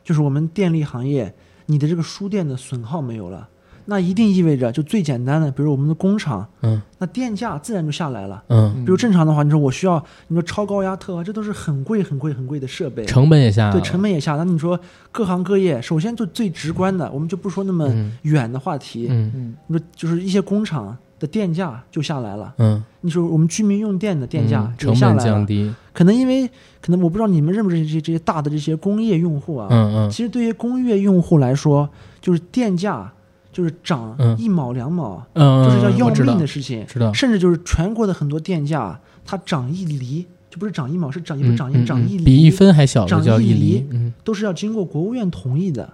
就是我们电力行业，你的这个输电的损耗没有了，那一定意味着就最简单的，比如我们的工厂，嗯。那电价自然就下来了。嗯，比如正常的话，你说我需要，你说超高压特啊，这都是很贵很贵很贵的设备，成本也下来对，成本也下。那你说各行各业，首先就最直观的，我们就不说那么嗯。远的话题，嗯。嗯你说就是一些工厂的电价就下来了。嗯，你说我们居民用电的电价下来了，降低，可能因为可能我不知道你们认不认识这些这些大的这些工业用户啊，嗯嗯。其实对于工业用户来说，就是电价就是涨嗯一毛两毛，嗯，就是叫要我知道命的事情。知道，甚至就是全国的很多电价，它涨一厘，就不是涨一毛，是涨一不涨一、嗯涨一厘，嗯比一分还小涨叫一一厘都是要经过国务院同意的。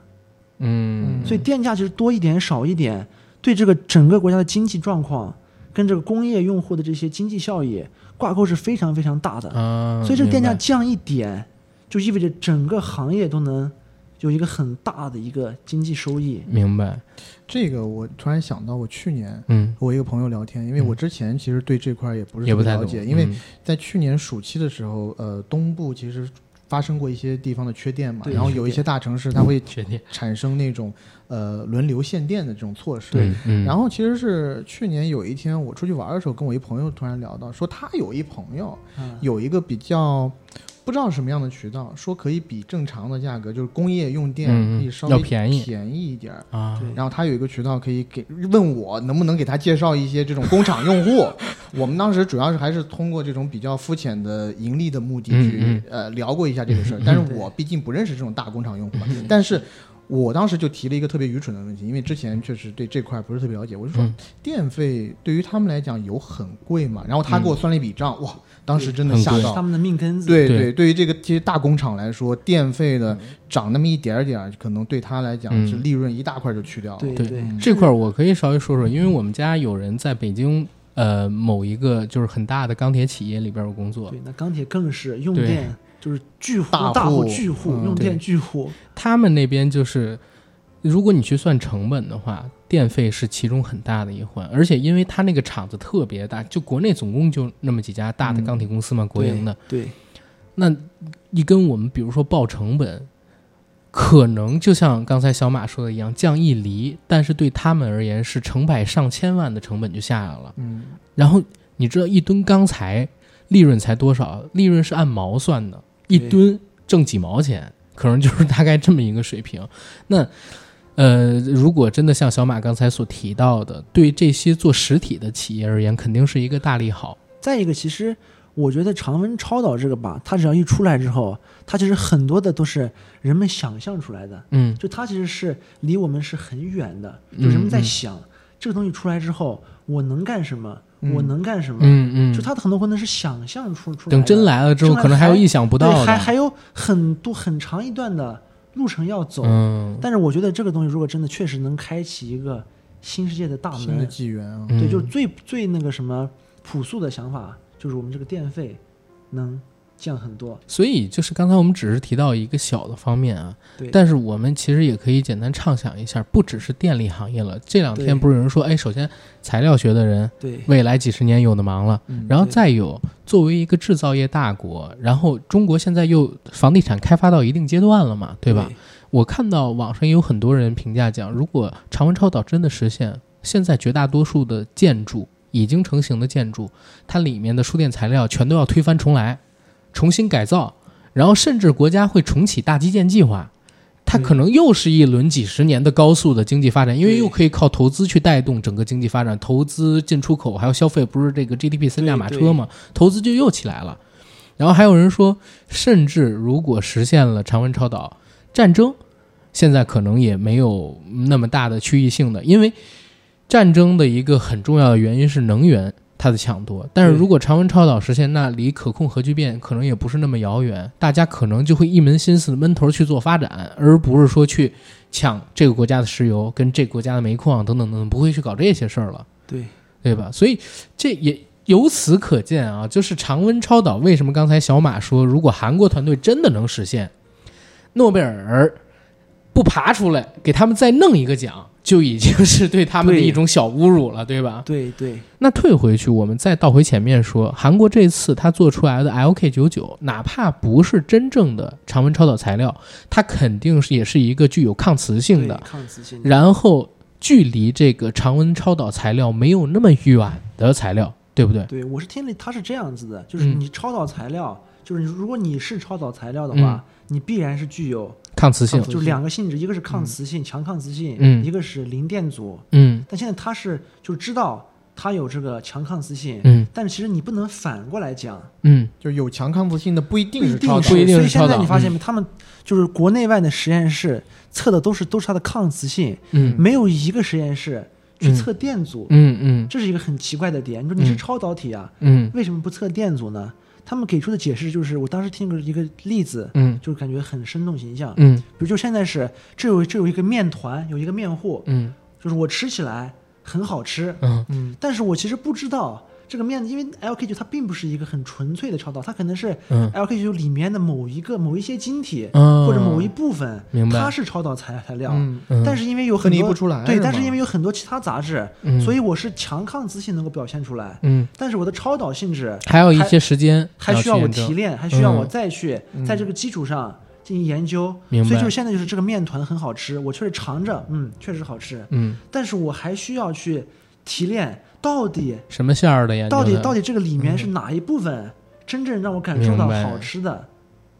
嗯，所以电价其实多一点少一点，对这个整个国家的经济状况跟这个工业用户的这些经济效益挂钩是非常非常大的。啊，所以这个电价降一点，就意味着整个行业都能有一个很大的一个经济收益。明白，这个我突然想到，我去年嗯，和我一个朋友聊天，因为我之前其实对这块儿也不是也不太懂，特别了解，因为嗯。在去年暑期的时候，呃，东部其实发生过一些地方的缺电嘛，然后有一些大城市它会确定，产生那种呃轮流限电的这种措施。对，嗯，然后其实是去年有一天我出去玩的时候，跟我一朋友突然聊到，说他有一朋友嗯，有一个比较不知道什么样的渠道，说可以比正常的价格，就是工业用电可以稍微便宜便宜一点儿。啊，对然后他有一个渠道可以给问我能不能给他介绍一些这种工厂用户。我们当时主要是还是通过这种比较肤浅的盈利的目的去、嗯呃聊过一下这个事儿嗯，但是我毕竟不认识这种大工厂用户但是。我当时就提了一个特别愚蠢的问题，因为之前确实对这块不是特别了解，我就说嗯电费对于他们来讲有很贵嘛？然后他给我算了一笔账，哇，当时真的吓到他。们的命根子。对对对，于这个这些大工厂来说，电费的涨那么一点儿点儿，可能对他来讲嗯是利润一大块就去掉了。对对对，这块儿我可以稍微说说，因为我们家有人在北京，呃，某一个就是很大的钢铁企业里边有工作，对，那钢铁更是用电就是巨户大大户户巨户嗯用电巨户。他们那边就是，如果你去算成本的话，电费是其中很大的一环，而且因为他那个厂子特别大，就国内总共就那么几家大的嗯钢铁公司嘛，国营的，对，那一跟我们比如说报成本，可能就像刚才小马说的一样，降一厘，但是对他们而言是成百上千万的成本就下来了。嗯，然后你知道一吨钢材利润才多少？利润是按毛算的，一吨挣几毛钱，可能就是 大概这么一个水平。那呃，如果真的像小马刚才所提到的，对这些做实体的企业而言，肯定是一个大利好。再一个，其实我觉得常温超导这个吧，它只要一出来之后，它其实很多的都是人们想象出来的，嗯就它其实是离我们是很远的，嗯就人们在嗯想、这个东西出来之后，我能干什么，嗯我能干什么，嗯嗯，就他的很多功能是想象出出来的。等真来了之后，可能还有意想不，到的。还还有很多很长一段的路程要走。嗯，但是我觉得这个东西如果真的确实能开启一个新世界的大新的门，纪元对，就是最最那个什么朴素的想法，就是我们这个电费能降很多。所以就是刚才我们只是提到一个小的方面啊，对，但是我们其实也可以简单畅想一下，不只是电力行业了。这两天不是有人说，哎，首先材料学的人对，未来几十年有的忙了，嗯然后再有作为一个制造业大国，然后中国现在又房地产开发到一定阶段了嘛，对吧？我看到网上也有很多人评价讲，如果长文超导真的实现，现在绝大多数的建筑已经成型的建筑，它里面的输电材料全都要推翻重来，重新改造，然后甚至国家会重启大基建计划。它可能又是一轮几十年的高速的经济发展，因为又可以靠投资去带动整个经济发展，投资进出口还有消费，不是这个 GDP 三驾马车嘛？投资就又起来了。然后还有人说，甚至如果实现了常温超导，战争现在可能也没有那么大的区域性的，因为战争的一个很重要的原因是能源它的抢夺。但是如果常温超导实现，那离可控核聚变可能也不是那么遥远，大家可能就会一门心思的闷头去做发展，而不是说去抢这个国家的石油跟这个国家的煤矿等等等等，不会去搞这些事儿了。对对吧？所以这也由此可见啊，就是常温超导为什么刚才小马说，如果韩国团队真的能实现，诺贝尔不爬出来给他们再弄一个奖，就已经是对他们的一种小侮辱了，对吧？对对。那退回去，我们再倒回前面说，韩国这次他做出来的 LK 九九，哪怕不是真正的常温超导材料，它肯定是也是一个具有抗磁性的，抗磁性的，然后距离这个常温超导材料没有那么远的材料，对不对？对我是听了，它是这样子的，就是嗯。你超导材料，就是如果你是超导材料的话，你必然是具有抗磁性，就两个性质，一个是抗磁性、强抗磁性，嗯。一个是零电阻。嗯。但现在它是就知道它有这个强抗磁性，嗯。但是其实你不能反过来讲，嗯。就有强抗磁性的不一定不一定是，是超导。不一定所以现在你发现没？他们就是国内外的实验室测的都是都是它的抗磁性，嗯。没有一个实验室去嗯。测电阻，嗯嗯。这是一个很奇怪的点。你说你是嗯超导体啊，嗯。为什么不测电阻呢？他们给出的解释就是，我当时听过一个例子，嗯。就感觉很生动形象。嗯。比如就现在是这有这有一个面团，有一个面糊，嗯。就是我吃起来很好吃，嗯嗯。但是我其实不知道这个面，因为 LK 九它并不是一个很纯粹的超导，它可能是嗯 LK 九里面的某一个某一些晶体、嗯，或者某一部分，它是超导材材料。嗯，嗯，但是因为有很多不出来，对，但是因为有很多其他杂质，嗯所以我是强抗磁性能够表现出来，嗯但是我的超导性质还有一些时间还需要我提炼，还需要我嗯再去嗯在这个基础上进行研究。所以就是现在就是这个面团很好吃，我确实尝着，嗯，确实好吃，嗯但是我还需要去提炼，到底什么馅儿的呀？到底到底这个里面是哪一部分真正让我感受到好吃的，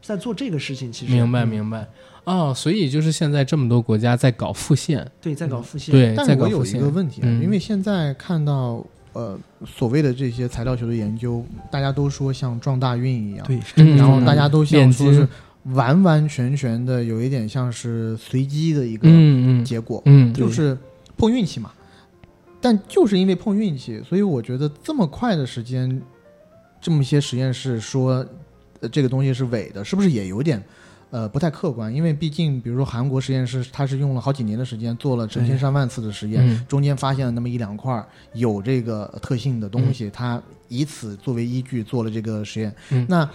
在做这个事情，其实？明白嗯。明白。哦，所以就是现在这么多国家在搞复现，对，在搞复现，对，但是我有一在搞复现个问题因为现在看到呃所谓的这些材料学的研究，大家都说像撞大运一样，对，是嗯。然后大家都像炼金说是完完全全的有一点像是随机的一个嗯嗯。结果，嗯对。就是碰运气嘛。但就是因为碰运气，所以我觉得这么快的时间，这么些实验室说、呃、这个东西是伪的，是不是也有点呃不太客观？因为毕竟，比如说韩国实验室，它是用了好几年的时间做了成千上万次的实验，嗯。中间发现了那么一两块有这个特性的东西，它以此作为依据做了这个实验。嗯。那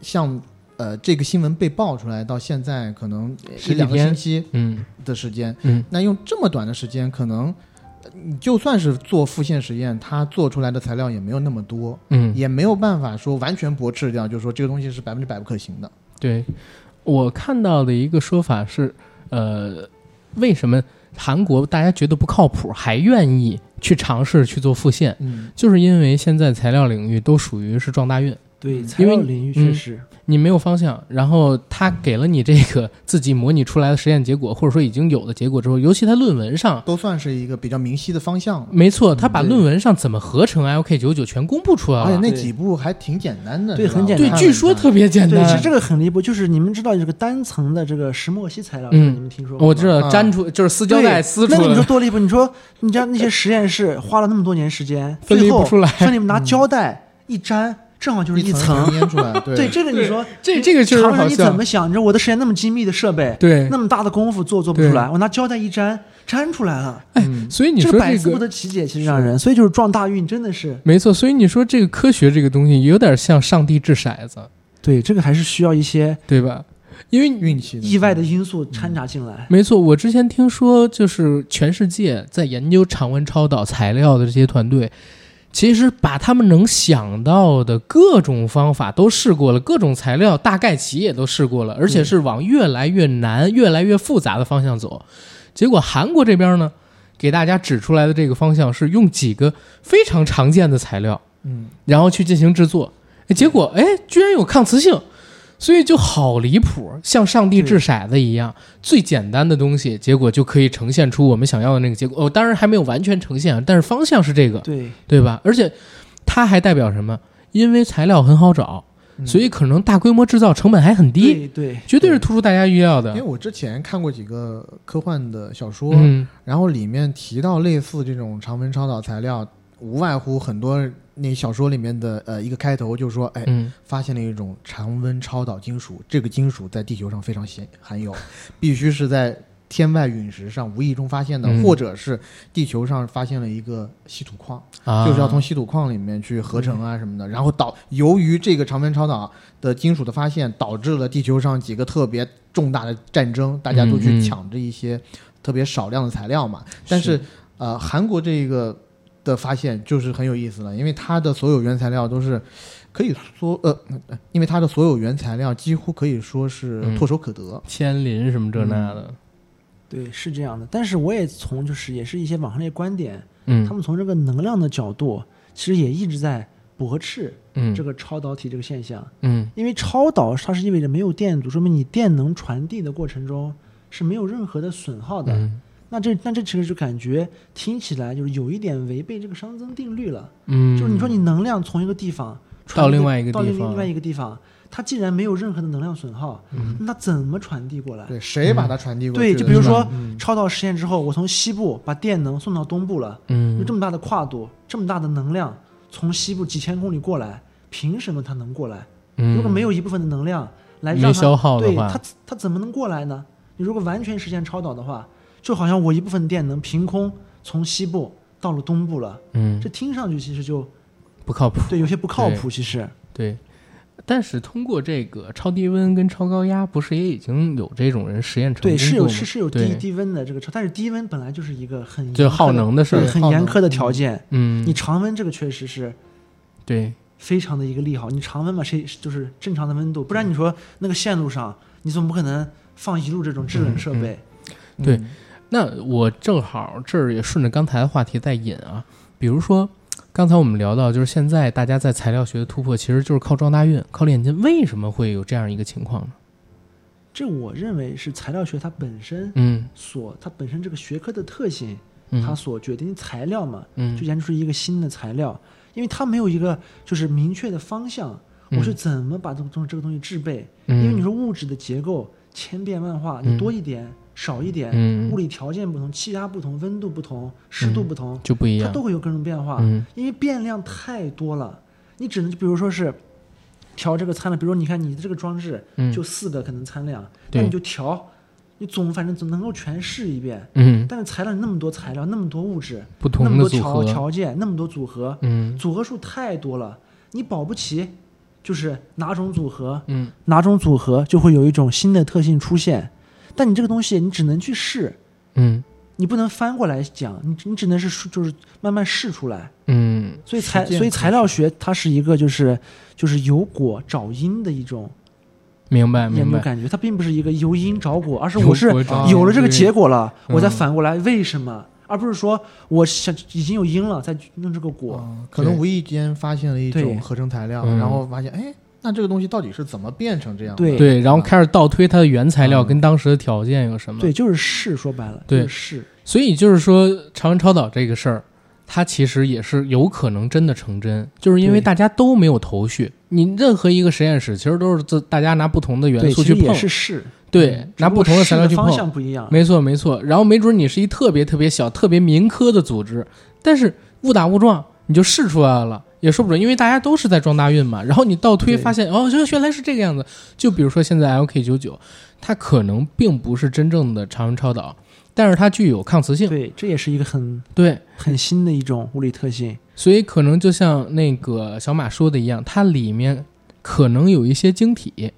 像呃这个新闻被爆出来到现在，可能一两个星期嗯。的时间，嗯。那用这么短的时间，可能呃你就算是做复现实验，它做出来的材料也没有那么多，嗯，也没有办法说完全驳斥掉，就是说这个东西是百分之百不可行的。对。我看到的一个说法是，呃，为什么韩国大家觉得不靠谱，还愿意去尝试去做复现？嗯，就是因为现在材料领域都属于是撞大运，对，因为料领域确嗯实，你没有方向，然后他给了你这个自己模拟出来的实验结果，或者说已经有的结果之后，尤其他论文上，都算是一个比较明晰的方向。没错，他把论文上怎么合成 IOK 九九全公布出来了。而且那几步还挺简单的，对很简单对，据说特别简对，单。其实这个很离谱，就是你们知道这个单层的这个石墨烯材料，嗯你们听说过吗？我知道啊粘出就是撕胶带对撕出那你说，多离谱？你说你家那些实验室花了那么多年时间，分离最后不出来。分离拿胶带一粘，正好就是一层。粘出来，对对，这个你说这这个确实好常人你怎么想？你说我的实验那么精密的设备，对那么大的功夫做做不出来，我拿胶带一粘，粘出来了。哎所以你说这这个百思不得其解，其实让人，所以就是撞大运真的是没错，所以你说这个科学这个东西有点像上帝掷骰子，对这个还是需要一些对吧？因为运气意外的因素掺杂进来。没错，我之前听说，就是全世界在研究常温超导材料的这些团队，其实把他们能想到的各种方法都试过了，各种材料大概齐也都试过了，而且是往越来越难、越来越复杂的方向走。结果韩国这边呢，给大家指出来的这个方向是用几个非常常见的材料，嗯，然后去进行制作，哎结果哎居然有抗磁性，所以就好离谱，像上帝掷骰子一样，最简单的东西，结果就可以呈现出我们想要的那个结果。哦，当然还没有完全呈现，但是方向是这个，对，对吧？而且它还代表什么？因为材料很好找，嗯所以可能大规模制造成本还很低，对对，绝对是突出大家预料的。因为我之前看过几个科幻的小说，嗯然后里面提到类似这种长温超导材料，无外乎很多那小说里面的呃一个开头就说，哎，嗯。发现了一种常温超导金属，这个金属在地球上非常鲜含有，必须是在天外陨石上无意中发现的，嗯。或者是地球上发现了一个稀土矿，啊，就是要从稀土矿里面去合成啊什么的，然后导由于这个常温超导的金属的发现，导致了地球上几个特别重大的战争，大家都嗯去嗯抢这一些特别少量的材料嘛。但是。呃，韩国这个的发现就是很有意思了，因为它的所有原材料都是可以说呃，呃因为它的所有原材料几乎可以说是嗯唾手可得。铅磷什么这那的，对，是这样的。但是我也从就是也是一些网上的观点，嗯他们从这个能量的角度，其实也一直在驳斥嗯这个超导体这个现象。嗯因为超导它是意味着没有电阻，说明你电能传递的过程中是没有任何的损耗的。嗯那这那这其实就感觉听起来就是有一点违背这个熵增定律了。嗯，就是你说你能量从一个地方传递到另外一个到地方。到另外一个地方，它既然没有任何的能量损耗，嗯。那它怎么传递过来？对，谁把它传递过来对就比如说嗯。超导实验之后，我从西部把电能送到东部了，嗯。有这么大的跨度，这么大的能量从西部几千公里过来，凭什么它能过来？嗯。如果没有一部分的能量来让它消耗的话。对它它怎么能过来呢？你如果完全实现超导的话，就好像我一部分电能凭空从西部到了东部了，嗯这听上去其实就不靠谱。对有些不靠谱。其实对，但是通过这个超低温跟超高压，不是也已经有这种人实验成功对是有是是有低低温的这个超，但是低温本来就是一个很就耗能的事儿对很严苛的条件。嗯，你常温这个确实是对非常的一个利好。你常温嘛，谁就是正常的温度，不然你说那个线路上，你总不可能放一路这种制冷设备。对嗯那我正好这儿也顺着刚才的话题再引啊，比如说刚才我们聊到，就是现在大家在材料学的突破，其实就是靠撞大运、靠炼金。为什么会有这样一个情况呢？这我认为是材料学它本身嗯所它本身这个学科的特性，嗯，它所决定材料嘛，嗯就研究出一个新的材料，因为它没有一个就是明确的方向，我是怎么把这个东西这个东西制备？嗯，因为你说物质的结构千变万化，嗯你多一点少一点，嗯。物理条件不同，气压不同，温度不同，湿度不同，就不一样，它都会有各种变化。嗯。因为变量太多了，你只能就比如说是调这个参量，比如说你看你的这个装置嗯。就四个可能参量，对。那你就调，你总反正总能够全试一遍。嗯。但是材料那么多材料，那么多物质，不那么多条条件，那么多组合，嗯。组合数太多了，你保不齐就是哪种组合嗯。哪种组合就会有一种新的特性出现。但你这个东西你只能去试，嗯。你不能翻过来讲，你你只能是就是慢慢试出来。嗯所以材所以材料学它是一个就是就是由果找因的一种明白明白。感觉，它并不是一个由因找果，而是我是有了这个结果了，我再嗯反过来为什么，而不是说我想已经有因了，再弄这个果。哦可能无意间发现了一种合成材料，嗯。然后发现，哎，那这个东西到底是怎么变成这样的？对对，然后开始倒推它的原材料嗯跟当时的条件有什么。对，就是试，说白了，对就是试。所以就是说，长文超导这个事儿，它其实也是有可能真的成真，就是因为大家都没有头绪。你任何一个实验室，其实都是自大家拿不同的元，素去碰也，是试，对嗯，拿不同的材料去只不过试的方碰，向不一样。没错没错。然后没准你是一特别特别小、特别民科的组织，但是误打误撞你就试出来了。也说不准，因为大家都是在撞大运嘛。然后你倒推发现，哦，这原来是这个样子。就比如说现在 LK 九九，它可能并不是真正的常温超导，但是它具有抗磁性。对，这也是一个很对，很新的一种物理特性。所以可能就像那个小马说的一样，它里面可能有一些晶体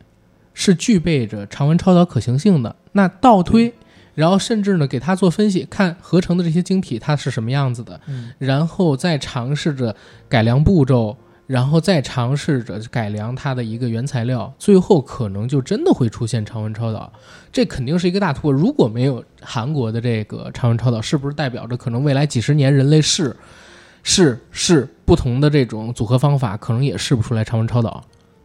是具备着常温超导可行性的。那倒推，然后甚至呢给它做分析，看合成的这些晶体它是什么样子的，嗯然后再尝试着改良步骤，然后再尝试着改良它的一个原材料，最后可能就真的会出现常温超导。这肯定是一个大突破。如果没有韩国的这个常温超导，是不是代表着可能未来几十年人类试试试不同的这种组合方法，可能也试不出来常温超导？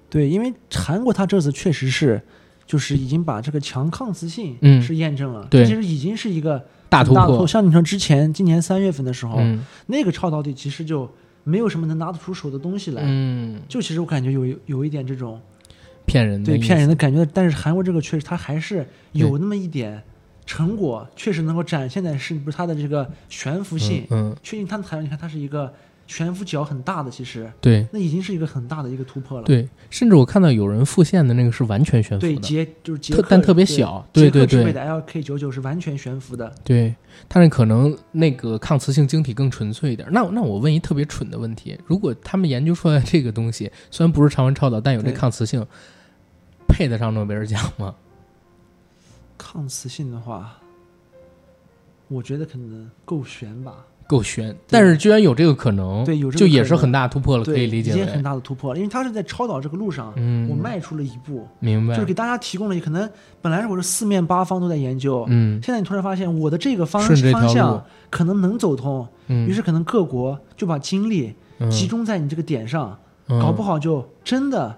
对，因为韩国它这次确实是，就是已经把这个强抗磁性嗯。是验证了，对。这其实已经是一个大突破。像你说之前今年三月份的时候，嗯。那个超导体其实就没有什么能拿得出手的东西来，嗯，就其实我感觉有有一点这种骗人的对骗人的。的感觉，但是韩国这个确实它还是有那么一点成果，确实能够展现在是不是它的这个悬浮性，嗯，嗯。确定它的材料，你看它是一个悬浮角很大的，其实对那已经是一个很大的一个突破了。对，甚至我看到有人复现的那个是完全悬浮对，的。捷就是捷克，但特别小对对对捷克的 LK 九九是完全悬浮的。对，但是可能那个抗磁性晶体更纯粹一点。那那我问一特别蠢的问题：如果他们研究出来这个东西，虽然不是常温超导，但有这抗磁性，配得上诺贝尔奖吗？抗磁性的话，我觉得可能够悬吧。够悬，但是居然有这个可能，对有这个就也是很大突破了，可，以理解已经很。大的突破了，因为他是在超导这个路上，嗯，我迈出了一步，明白。就是，给大家提供了可能本来我是四面八方都在研究，嗯。现在你突然发现我的这个方方向可能能走通，嗯，于是可能各国就把精力嗯。集中在你这个点上，嗯。搞不好就真的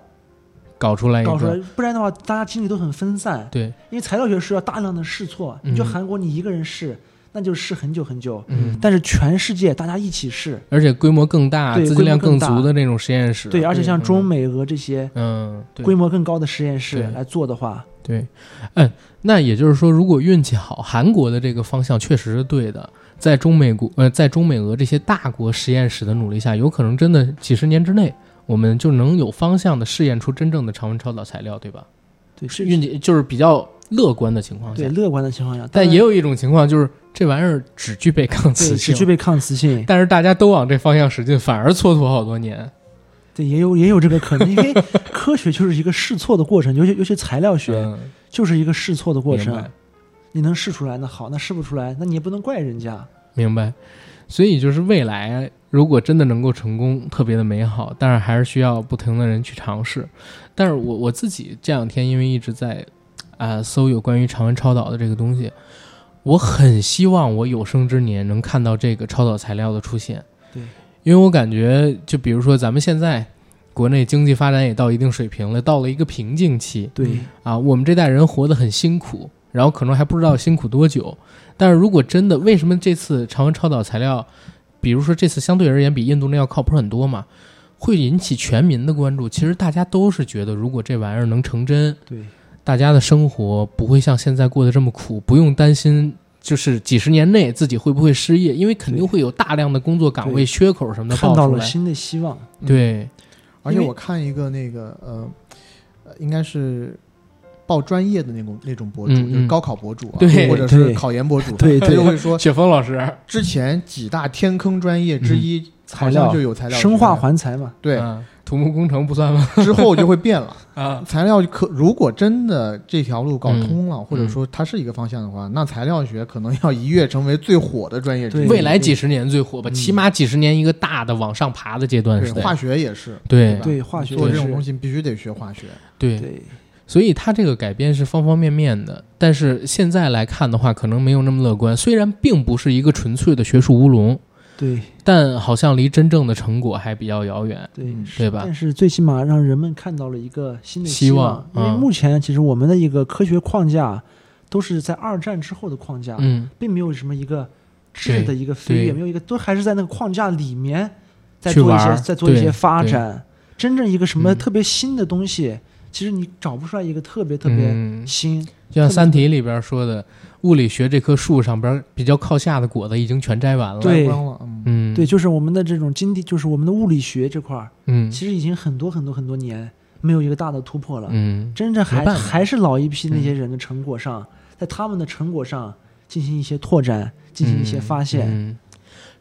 搞出来一搞出来，，不然的话大家精力都很分散，对，因为材料学是要大量的试错，嗯。你就韩国你一个人试，那就试很久很久，嗯，但是全世界大家一起试，而且规模更大、对资金量更足的那种实验室，对，而且像嗯。中美俄这些嗯，对。规模更高的实验室来做的话，对，嗯，那也就是说，如果运气好，韩国的这个方向确实是对的，在中美国呃，在中美俄这些大国实验室的努力下，有可能真的几十年之内，我们就能有方向的试验出真正的常温超导材料，对吧？对，是运气就是比较乐观的情况下对，乐观的情况下，但也有一种情况就是这玩意儿只具备抗磁性，只具备抗磁性，但是大家都往这方向使劲，反而蹉跎好多年。对，也有也有这个可能，因为 科学就是一个试错的过程，尤其尤其材料学嗯，就是一个试错的过程。你能试出来那好，那试不出来，那你也不能怪人家。明白，所以就是未来如果真的能够成功，特别的美好，但是还是需要不停的人去尝试。但是我我自己这两天因为一直在啊、搜有关于常温超导的这个东西，我很希望我有生之年能看到这个超导材料的出现。对，因为我感觉就比如说咱们现在国内经济发展也到一定水平了，到了一个瓶颈期，对，啊，我们这代人活得很辛苦，然后可能还不知道辛苦多久。但是如果真的，为什么这次常温超导材料，比如说这次相对而言比印度那要靠谱很多嘛，会引起全民的关注？其实大家都是觉得，如果这玩意儿能成真，对，大家的生活不会像现在过得这么苦，不用担心。就是几十年内自己会不会失业，因为肯定会有大量的工作岗位缺口什么的看。到了新的希望。对，而且我看一个那个呃，呃应该是报专业的那种那种博主，嗯嗯。就是高考博主啊，对或者是考研博主，对他就会说 雪峰老师，之前几大天坑专业之一，好材料。就有材料生化环材嘛，对，嗯土木工程不算吗？之后就会变了。啊，材料可如果真的这条路搞嗯通了，或者说它是一个方向的话，那材料学可能要一跃成为最火的专业之一。未来几十年最火吧，嗯起码几十年一个大的往上爬的阶段是化学也是，对对化学做这种东西必须得学化学。对对所以它这个改编是方方面面的。但是现在来看的话，可能没有那么乐观。虽然并不是一个纯粹的学术乌龙，对。但好像离真正的成果还比较遥远，对嗯对吧？但是最起码让人们看到了一个新的希望望，因为嗯。目前其实我们的一个科学框架都是在二战之后的框架，嗯，并没有什么一个质的一个飞跃，没有一个都还是在那个框架里面在做一些在做一些发展。真正一个什么嗯。特别新的东西，其实你找不出来一个特别特别嗯。新。就像《三体》里边说的，物理学这棵树上边比较靠下的果子已经全摘完了。对嗯，嗯，对，就是我们的这种经济，就是我们的物理学这块儿，嗯其实已经很多很多很多年没有一个大的突破了。嗯，真正还还是老一批那些人的成果上，在他们的成果上进行一些拓展，进行一些发现。嗯，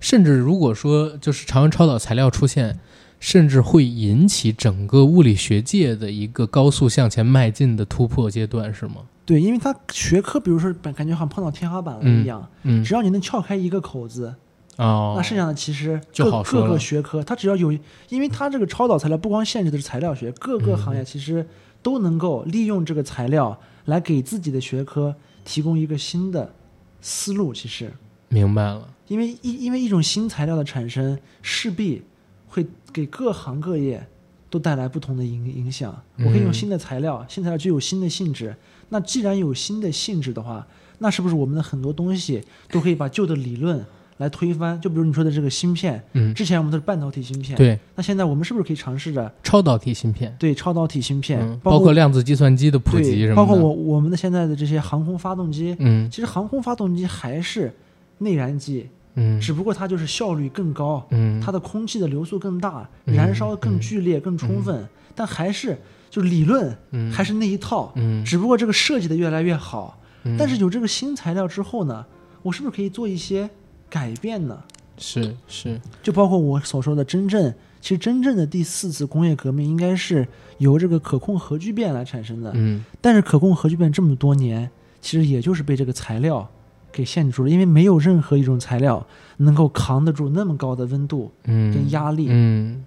甚至如果说就是常温超导材料出现，甚至会引起整个物理学界的一个高速向前迈进的突破阶段，是吗？对，因为它学科，比如说感感觉好像碰到天花板了一样，嗯，只要你能撬开一个口子，哦，那剩下的其实就各个学科，它只要有，因为它这个超导材料不光限制的是材料学，各个行业嗯其实都能够利用这个材料来给自己的学科提供一个新的思路。其实，明白了。因为一因为一种新材料的产生，势必会给各行各业都带来不同的影影响。我可以用嗯新的材料，新材料具有新的性质。那既然有新的性质的话，那是不是我们的很多东西都可以把旧的理论来推翻？就比如你说的这个芯片，嗯，之前我们都是半导体芯片，对，那现在我们是不是可以尝试着超导体芯片，对超导体芯片，嗯，包包括量子计算机的普及什么的，包括我我们的现在的这些航空发动机，嗯。其实航空发动机还是内燃机，嗯。只不过它就是效率更高，嗯，它的空气的流速更大，嗯。燃烧更剧烈、更充分，但还是就理论嗯还是那一套，嗯，只不过这个设计的越来越好。嗯但是有这个新材料之后呢，我是不是可以做一些改变呢？是是，就包括我所说的真正，其实真正的第四次工业革命应该是由这个可控核聚变来产生的。嗯但是可控核聚变这么多年，其实也就是被这个材料给限制住了，因为没有任何一种材料能够扛得住那么高的温度嗯，跟压力。嗯，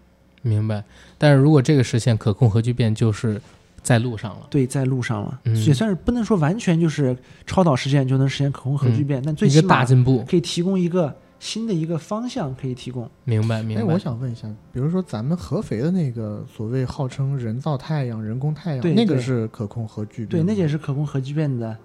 明白。但是如果这个实现可控核聚变，就是在路上了，对，在路上了，嗯也算是不能说完全就是超导实现就能实现可控核聚变，但最一个大起码进步。可以提供一个新的一个方向，可以提供。哎，明白明白。我想问一下，比如说咱们合肥的那个所谓号称人造太阳、人工太阳，对那个是可控核聚变对，吗，那也是可控核聚变的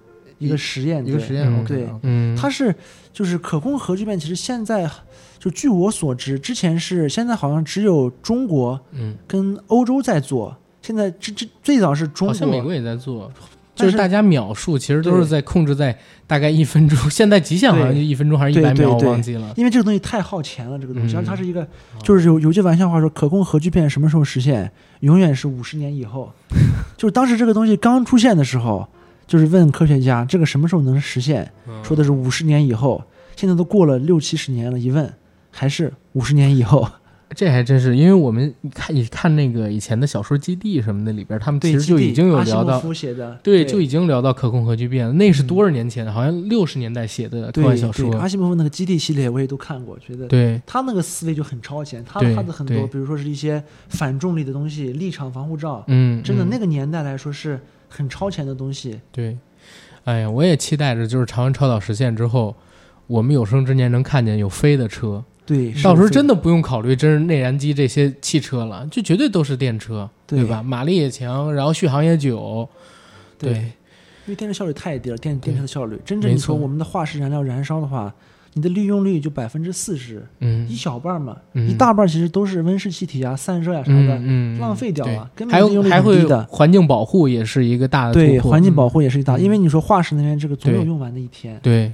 一个实验，一个实验。嗯 OK，对嗯，它是就是可控核聚变，其实现在就据我所知，之前是现在好像只有中国嗯，跟欧洲在做，现在这这最早是中国，好像美国也在做，就是大家秒数其实都是在控制在大概一分钟，现在极限好像就一分钟还是一百秒，我忘记了。因为这个东西太耗钱了，这个东西，嗯然后它是一个就是有有句玩笑话说，可控核聚变什么时候实现？永远是五十年以后。就是当时这个东西刚出现的时候，就是问科学家这个什么时候能实现，嗯说的是五十年以后。现在都过了六七十年了，一问还是五十年以后。这还真是，因为我们看你看那个以前的小说《基地》什么的里边，他们，其实就已经有阿西莫聊到，夫写的，对，对就已经聊到可控核聚变了。那是多少年前？好像六十年代写的科幻小对，说阿。西莫夫那个基地系列我也都看过，觉得对，他那个思维就很超前，他对他的很多，比如说是一些反重力的东西，立场防护罩，嗯，真的嗯那个年代来说是很超前的东西。对，哎呀，我也期待着，就是长安超导实现之后，我们有生之年能看见有飞的车，对，到时候真的的不用考虑真是内燃机这些汽车了，就绝对都是电车，对吧？马力也强，然后续航也久，对，对，因为电池效率太低了，电对电池的效率，真正你说我们的化石燃料燃烧的话，你的利用率就百分之四十，嗯。一小半嘛，嗯。一大半其实都是温室气体啊、散热啊啥的，嗯嗯，浪费掉了，根还本利用率低的。环境保护也是一个大的对，环境保护也是一大，嗯。因为你说化石能源这个总有用完的一天。对，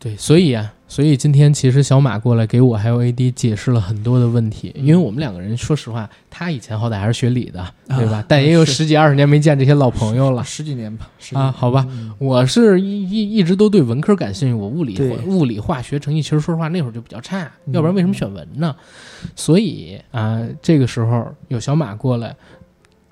对，所以啊，所以今天其实小马过来给我还有 AD 解释了很多的问题，因为我们两个人说实话，他以前好歹还是学理的，对吧？啊但也有十几二十年没见这些老朋友了。十几年吧，十几啊，年好吧，嗯我是一一一直都对文科感兴趣，我物理对物理化学成绩其实说实话那会儿就比较差，嗯要不然为什么选文呢？所以啊，这个时候有小马过来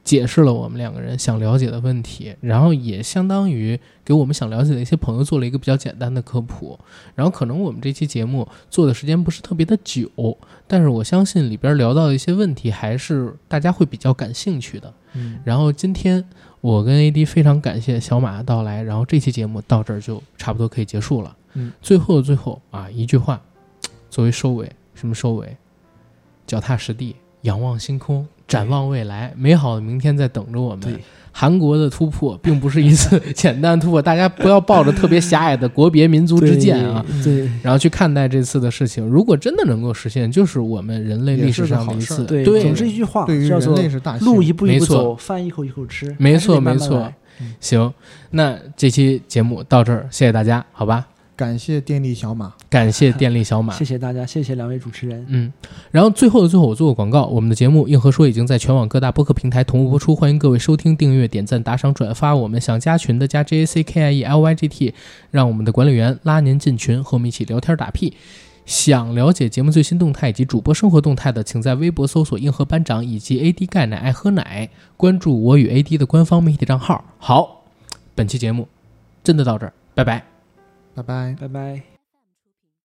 解释了我们两个人想了解的问题，然后也相当于给我们想了解的一些朋友做了一个比较简单的科普。然后可能我们这期节目做的时间不是特别的久，但是我相信里边聊到的一些问题还是大家会比较感兴趣的。嗯然后今天我跟 AD 非常感谢小马的到来，然后这期节目到这儿就差不多可以结束了。嗯，最后的最后啊，一句话作为收尾，什么收尾？脚踏实地，仰望星空，展望未来，美好的明天在等着我们对。韩国的突破并不是一次 简单突破，大家不要抱着特别狭隘的国别民族之见啊，对然后去看待这次的事情。如果真的能够实现，就是我们人类历史上的一次。对对，总之一句话对于人叫做类是大路一步一步走，饭一口一口吃，没错没错行，那这期节目到这儿，谢谢大家，好吧？感谢电力小马，感谢电力小马 谢。谢大家，谢谢两位主持人。嗯，然后最后的最后，我做个广告，我们的节目《硬核说》已经在全网各大播客平台同步播出，欢迎各位收听、订阅、点赞、打赏、转发。我们想加群的加 J A C K I E L Y G T，让我们的管理员拉您进群，和我们一起聊天打屁。想了解节目最新动态以及主播生活动态的，请在微博搜索“硬核班长”以及 “AD 钙奶爱喝奶”，关注我与 AD 的官方媒体账号。好，本期节目真的到这儿，拜拜。拜拜。拜拜。